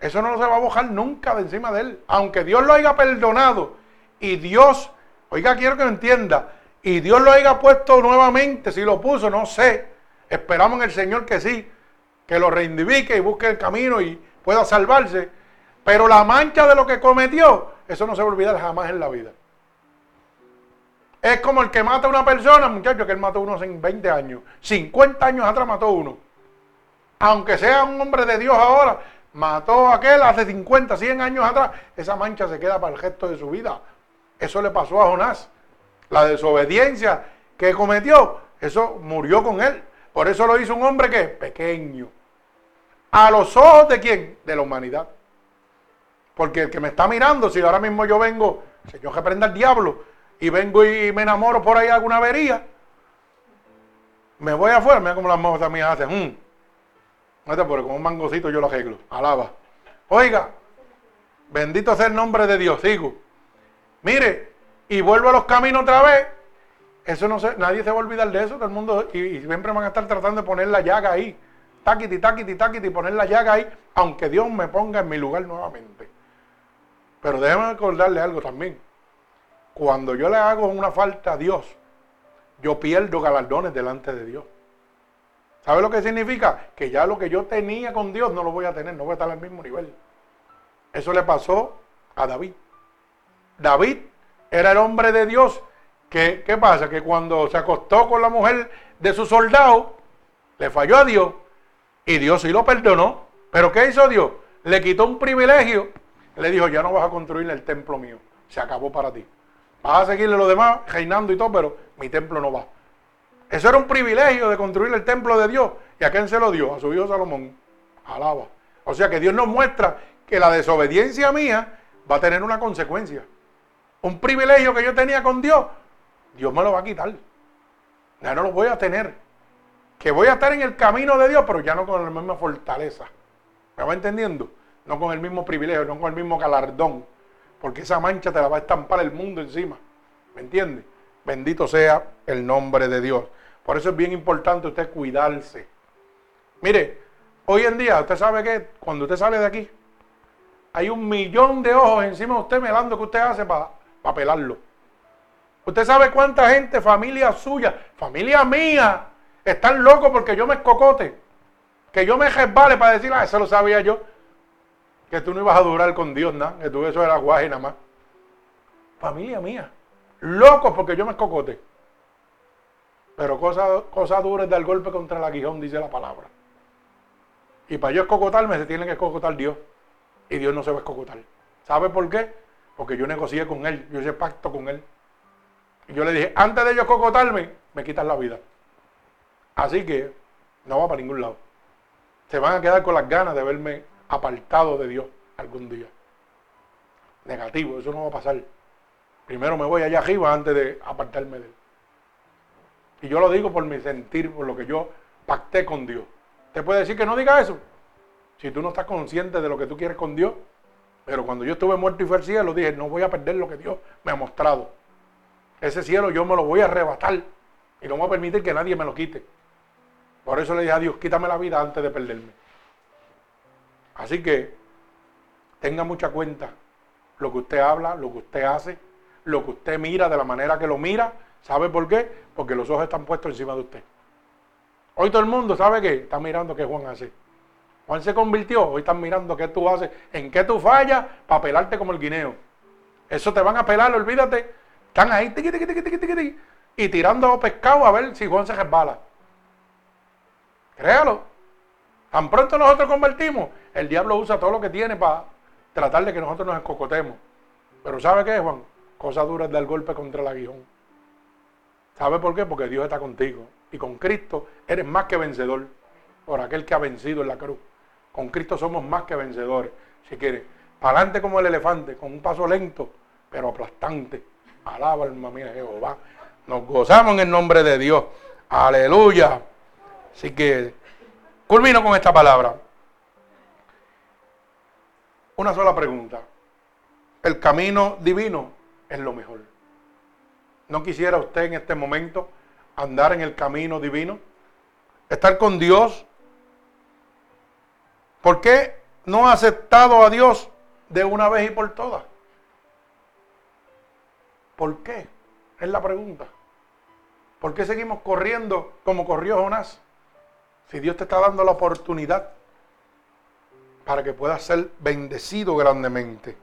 Eso no se va a bojar nunca de encima de él. Aunque Dios lo haya perdonado y Dios, oiga, quiero que lo entienda, y Dios lo haya puesto nuevamente, si lo puso, no sé, esperamos en el Señor que sí, que lo reivindique y busque el camino y pueda salvarse, pero la mancha de lo que cometió, eso no se va a olvidar jamás en la vida. Es como el que mata a una persona, muchachos, que él mató a uno hace 20 años, 50 años atrás mató uno. Aunque sea un hombre de Dios ahora, mató a aquel hace 50, 100 años atrás, esa mancha se queda para el resto de su vida. Eso le pasó a Jonás. La desobediencia que cometió, eso murió con él. Por eso lo hizo un hombre que pequeño. A los ojos de quién? De la humanidad. Porque el que me está mirando, si ahora mismo yo vengo, Señor, que prenda el diablo, y vengo y me enamoro por ahí alguna avería, me voy afuera, mira cómo las mozas mías hacen. Mmm. No te como un mangocito yo lo arreglo. Alaba. Oiga, bendito sea el nombre de Dios. Sigo. Mire, y vuelvo a los caminos otra vez. Eso no sé, nadie se va a olvidar de eso, todo el mundo, y, siempre van a estar tratando de poner la llaga ahí. Taquiti, taquiti, taquiti, poner la llaga ahí, aunque Dios me ponga en mi lugar nuevamente. Pero déjeme recordarle algo también. Cuando yo le hago una falta a Dios, yo pierdo galardones delante de Dios. ¿Sabe lo que significa? Que ya lo que yo tenía con Dios no lo voy a tener, no voy a estar al mismo nivel. Eso le pasó a David. David era el hombre de Dios que, ¿qué pasa? Que cuando se acostó con la mujer de su soldado, Le falló a Dios y Dios sí lo perdonó. Pero ¿qué hizo Dios? Le quitó un privilegio. Le dijo, ya no vas a construir el templo mío. Se acabó para ti. Vas a seguirle lo demás, reinando y todo, pero mi templo no va. Eso era un privilegio de construir el templo de Dios. ¿Y a quién se lo dio? A su hijo Salomón. Alaba. O sea que Dios nos muestra que la desobediencia mía va a tener una consecuencia. Un privilegio que yo tenía con Dios, Dios me lo va a quitar. Ya no lo voy a tener. Que voy a estar en el camino de Dios, pero ya no con la misma fortaleza. ¿Me va entendiendo? No con el mismo privilegio, no con el mismo galardón. Porque esa mancha te la va a estampar el mundo encima. ¿Me entiende? Bendito sea el nombre de Dios. Por eso es bien importante usted cuidarse. Mire, hoy en día, usted sabe que cuando usted sale de aquí, hay un millón de ojos encima de usted mirando que usted hace para pelarlo. Usted sabe cuánta gente, familia suya, familia mía, están locos porque yo me escocote. Que yo me resbale para decir, ah, eso lo sabía yo. Que tú no ibas a durar con Dios, nada. Que tú eso era guaje nada más. Familia mía. Locos porque yo me escocote. Pero cosa, cosa dura es dar golpe contra el aguijón, dice la palabra. Y para yo escocotarme se tiene que escocotar Dios. Y Dios no se va a escocotar. ¿Sabe por qué? Porque yo negocié con Él. Yo hice pacto con Él. Y yo le dije, antes de yo escocotarme, me quitas la vida. Así que no va para ningún lado. Se van a quedar con las ganas de verme apartado de Dios algún día. Negativo, eso no va a pasar. Primero me voy allá arriba antes de apartarme de Él. Y yo lo digo por mi sentir, por lo que yo pacté con Dios. ¿Te puede decir que no diga eso? Si tú no estás consciente de lo que tú quieres con Dios. Pero cuando yo estuve muerto y fue al cielo, dije, no voy a perder lo que Dios me ha mostrado. Ese cielo yo me lo voy a arrebatar y no voy a permitir que nadie me lo quite. Por eso le dije a Dios, quítame la vida antes de perderme. Así que tenga mucha cuenta lo que usted habla, lo que usted hace, lo que usted mira de la manera que lo mira. ¿Sabe por qué? Porque los ojos están puestos encima de usted. Hoy todo el mundo sabe que está mirando qué Juan hace. Juan se convirtió, hoy están mirando qué tú haces, en qué tú fallas para pelarte como el guineo. Eso te van a pelar, olvídate. Están ahí y tirando pescado a ver si Juan se resbala. Créalo. Tan pronto nosotros convertimos, el diablo usa todo lo que tiene para tratar de que nosotros nos escocotemos. Pero ¿sabe qué, Juan? Cosa dura es dar golpe contra el aguijón. ¿Sabe por qué? Porque Dios está contigo. Y con Cristo eres más que vencedor por aquel que ha vencido en la cruz. Con Cristo somos más que vencedores. Si quiere, para adelante como el elefante, con un paso lento, pero aplastante. Alaba alma mía Jehová. Nos gozamos en el nombre de Dios. Aleluya. Así que culmino con esta palabra. Una sola pregunta. El camino divino es lo mejor. ¿No quisiera usted en este momento andar en el camino divino? Estar con Dios. ¿Por qué no ha aceptado a Dios de una vez y por todas? ¿Por qué? Es la pregunta. ¿Por qué seguimos corriendo como corrió Jonás? Si Dios te está dando la oportunidad para que puedas ser bendecido grandemente.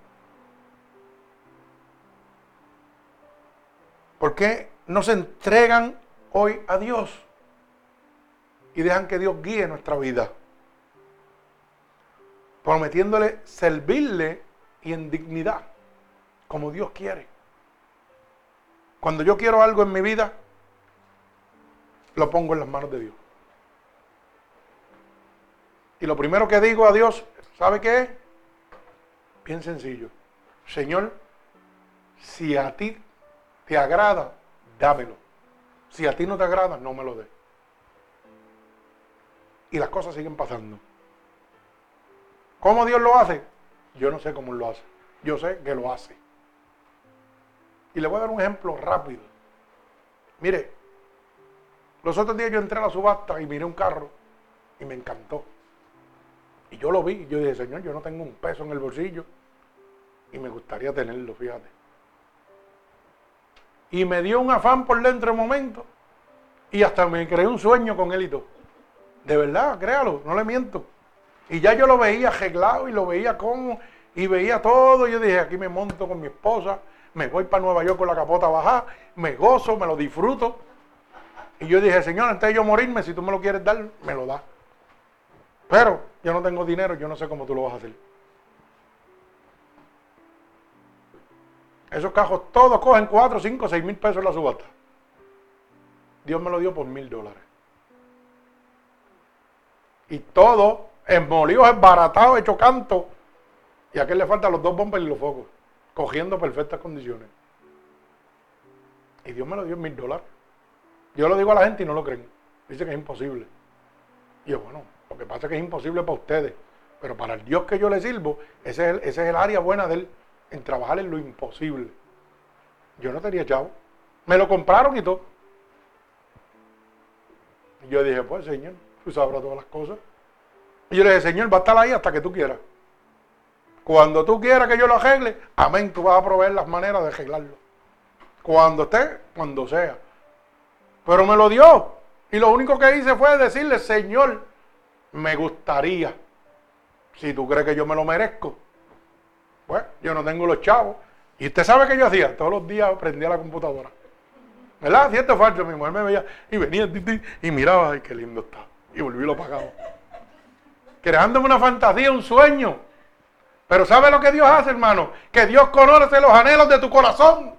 ¿Por qué no se entregan hoy a Dios y dejan que Dios guíe nuestra vida? Prometiéndole servirle y en dignidad, como Dios quiere. Cuando yo quiero algo en mi vida, lo pongo en las manos de Dios. Y lo primero que digo a Dios, ¿sabe qué? Bien sencillo. Señor, si a ti te agrada, dámelo. Si a ti no te agrada, no me lo dé. Y las cosas siguen pasando. ¿Cómo Dios lo hace? Yo no sé cómo lo hace. Yo sé que lo hace. Y le voy a dar un ejemplo rápido. Mire, los otros días yo entré a la subasta y miré un carro y me encantó. Y yo lo vi y yo dije, Señor, yo no tengo un peso en el bolsillo y me gustaría tenerlo, fíjate. Y me dio un afán por dentro de momento y hasta me creé un sueño con él y todo. De verdad, créalo, no le miento. Y ya yo lo veía arreglado y lo veía como, y veía todo. Yo dije, aquí me monto con mi esposa me voy para Nueva York con la capota bajada, me gozo, me lo disfruto. Y yo dije, Señor, antes de yo morirme, si tú me lo quieres dar, me lo das. Pero yo no tengo dinero, yo no sé cómo tú lo vas a hacer. Esos cajos todos cogen 4, 5, 6 mil pesos en la subasta. Dios me lo dio por mil dólares. Y todo en molíos esbaratados, hecho canto. Y a aquel le faltan los dos bombas y los focos, cogiendo perfectas condiciones. Y Dios me lo dio en mil dólares. Yo lo digo a la gente y no lo creen. Dice que es imposible. Y yo, bueno, lo que pasa es que es imposible para ustedes. Pero para el Dios que yo le sirvo, ese es el, ese es el área buena de él, en trabajar en lo imposible. Yo no tenía chavo. Me lo compraron y todo. Y yo dije, pues Señor, tú sabrás todas las cosas. Y yo le dije, Señor, va a estar ahí hasta que tú quieras. Cuando tú quieras que yo lo arregle, amén, tú vas a proveer las maneras de arreglarlo. Cuando esté, cuando sea. Pero me lo dio. Y lo único que hice fue decirle, Señor, me gustaría, si tú crees que yo me lo merezco. Pues yo no tengo los chavos. Y usted sabe que yo hacía, todos los días prendía la computadora. ¿Verdad? Cierto falso, mi mujer me veía y venía y miraba, ay, qué lindo está. Y volví lo pagaba. Creándome una fantasía, un sueño. Pero ¿sabe lo que Dios hace, hermano? Que Dios conoce los anhelos de tu corazón.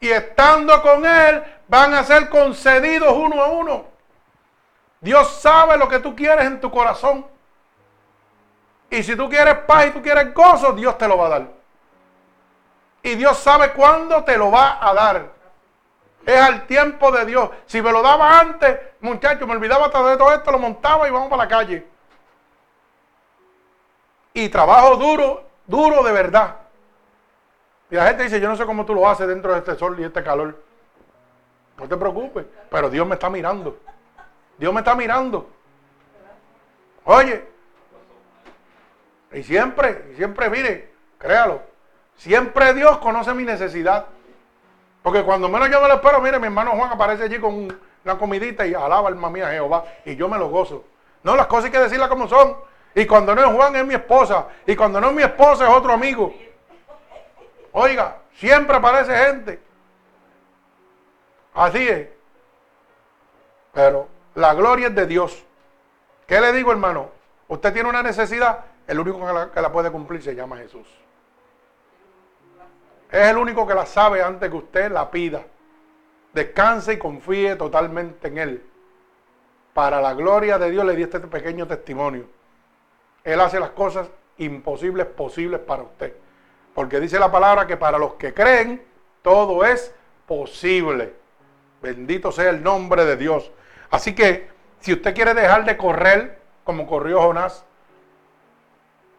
Y estando con Él, van a ser concedidos uno a uno. Dios sabe lo que tú quieres en tu corazón. Y si tú quieres paz y tú quieres gozo, Dios te lo va a dar. Y Dios sabe cuándo te lo va a dar. Es al tiempo de Dios. Si me lo daba antes, muchachos, me olvidaba de todo esto, lo montaba y vamos para la calle. Y trabajo duro, duro de verdad. Y la gente dice, yo no sé cómo tú lo haces dentro de este sol y este calor. No te preocupes, pero Dios me está mirando. Dios me está mirando. Oye, y siempre, y siempre, mire, créalo, siempre Dios conoce mi necesidad. Porque cuando menos yo me lo espero, mire, mi hermano Juan aparece allí con una comidita y alaba alma mía Jehová, y yo me lo gozo. No, las cosas hay que decirlas como son. Y cuando no es Juan es mi esposa, y cuando no es mi esposa es otro amigo. Oiga, siempre aparece gente. Así es. Pero la gloria es de Dios. ¿Qué le digo, hermano? Usted tiene una necesidad, el único que la, puede cumplir se llama Jesús. Es el único que la sabe antes que usted la pida. Descanse y confíe totalmente en Él. Para la gloria de Dios le di este pequeño testimonio. Él hace las cosas imposibles posibles para usted. Porque dice la palabra que para los que creen, todo es posible. Bendito sea el nombre de Dios. Así que si usted quiere dejar de correr como corrió Jonás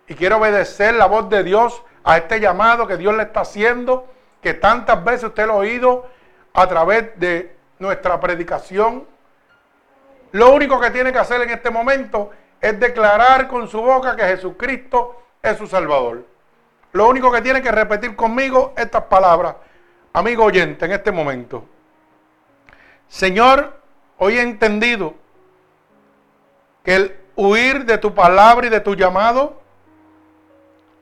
y quiere obedecer la voz de Dios a este llamado que Dios le está haciendo, que tantas veces usted lo ha oído a través de nuestra predicación, lo único que tiene que hacer en este momento es declarar con su boca que Jesucristo es su Salvador. Lo único que tiene que repetir conmigo estas palabras, amigo oyente, en este momento. Señor, hoy he entendido que el huir de tu palabra y de tu llamado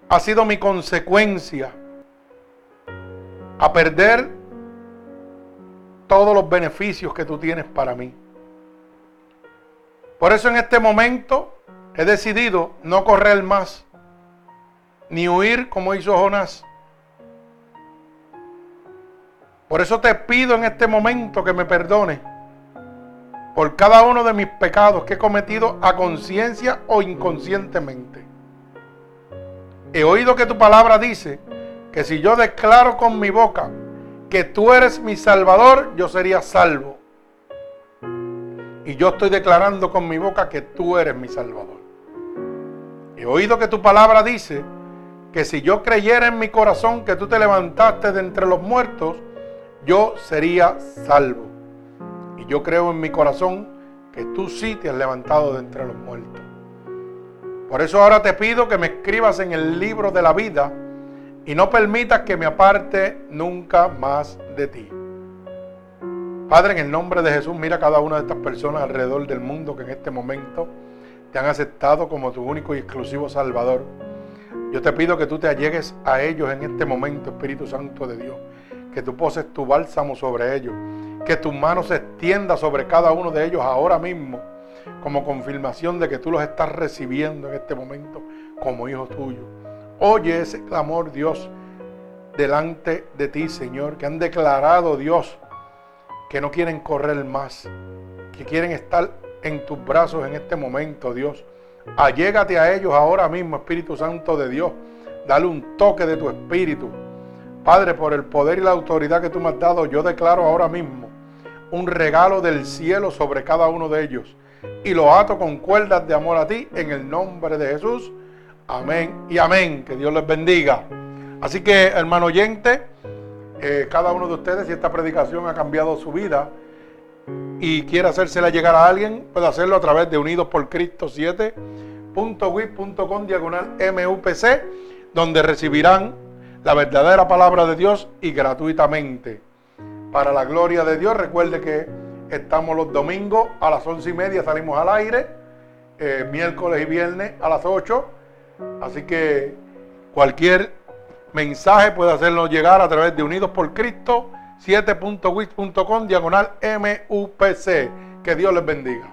ha sido mi consecuencia a perder todos los beneficios que tú tienes para mí. Por eso en este momento he decidido no correr más ni huir como hizo Jonás. Por eso te pido en este momento que me perdone por cada uno de mis pecados que he cometido a conciencia o inconscientemente. He oído que tu palabra dice que si yo declaro con mi boca que tú eres mi salvador, yo sería salvo. Y yo estoy declarando con mi boca que tú eres mi salvador. He oído que tu palabra dice que si yo creyera en mi corazón que tú te levantaste de entre los muertos, yo sería salvo. Y yo creo en mi corazón que tú sí te has levantado de entre los muertos. Por eso ahora te pido que me escribas en el libro de la vida y no permitas que me aparte nunca más de ti. Padre, en el nombre de Jesús, mira a cada una de estas personas alrededor del mundo que en este momento te han aceptado como tu único y exclusivo Salvador. Yo te pido que tú te allegues a ellos en este momento, Espíritu Santo de Dios, que tú poses tu bálsamo sobre ellos, que tu mano se extienda sobre cada uno de ellos ahora mismo, como confirmación de que tú los estás recibiendo en este momento como hijos tuyos. Oye ese clamor, Dios, delante de ti, Señor, que han declarado, Dios, que no quieren correr más, que quieren estar en tus brazos en este momento, Dios. Allégate a ellos ahora mismo, Espíritu Santo de Dios. Dale un toque de tu Espíritu. Padre, por el poder y la autoridad que tú me has dado, yo declaro ahora mismo un regalo del cielo sobre cada uno de ellos. Y lo ato con cuerdas de amor a ti en el nombre de Jesús. Amén y amén. Que Dios les bendiga. Así que, hermano oyente, cada uno de ustedes, si esta predicación ha cambiado su vida y quiere hacérsela llegar a alguien, puede hacerlo a través de Unidos por Cristo 7.wip.com diagonal MUPC, donde recibirán la verdadera palabra de Dios y gratuitamente. Para la gloria de Dios, recuerde que estamos los domingos a las once y media, salimos al aire, eh, miércoles y viernes a las 8. Así que cualquier mensaje puede hacerlo llegar a través de Unidos por Cristo 7.wix.com diagonal MUPC. Que Dios les bendiga.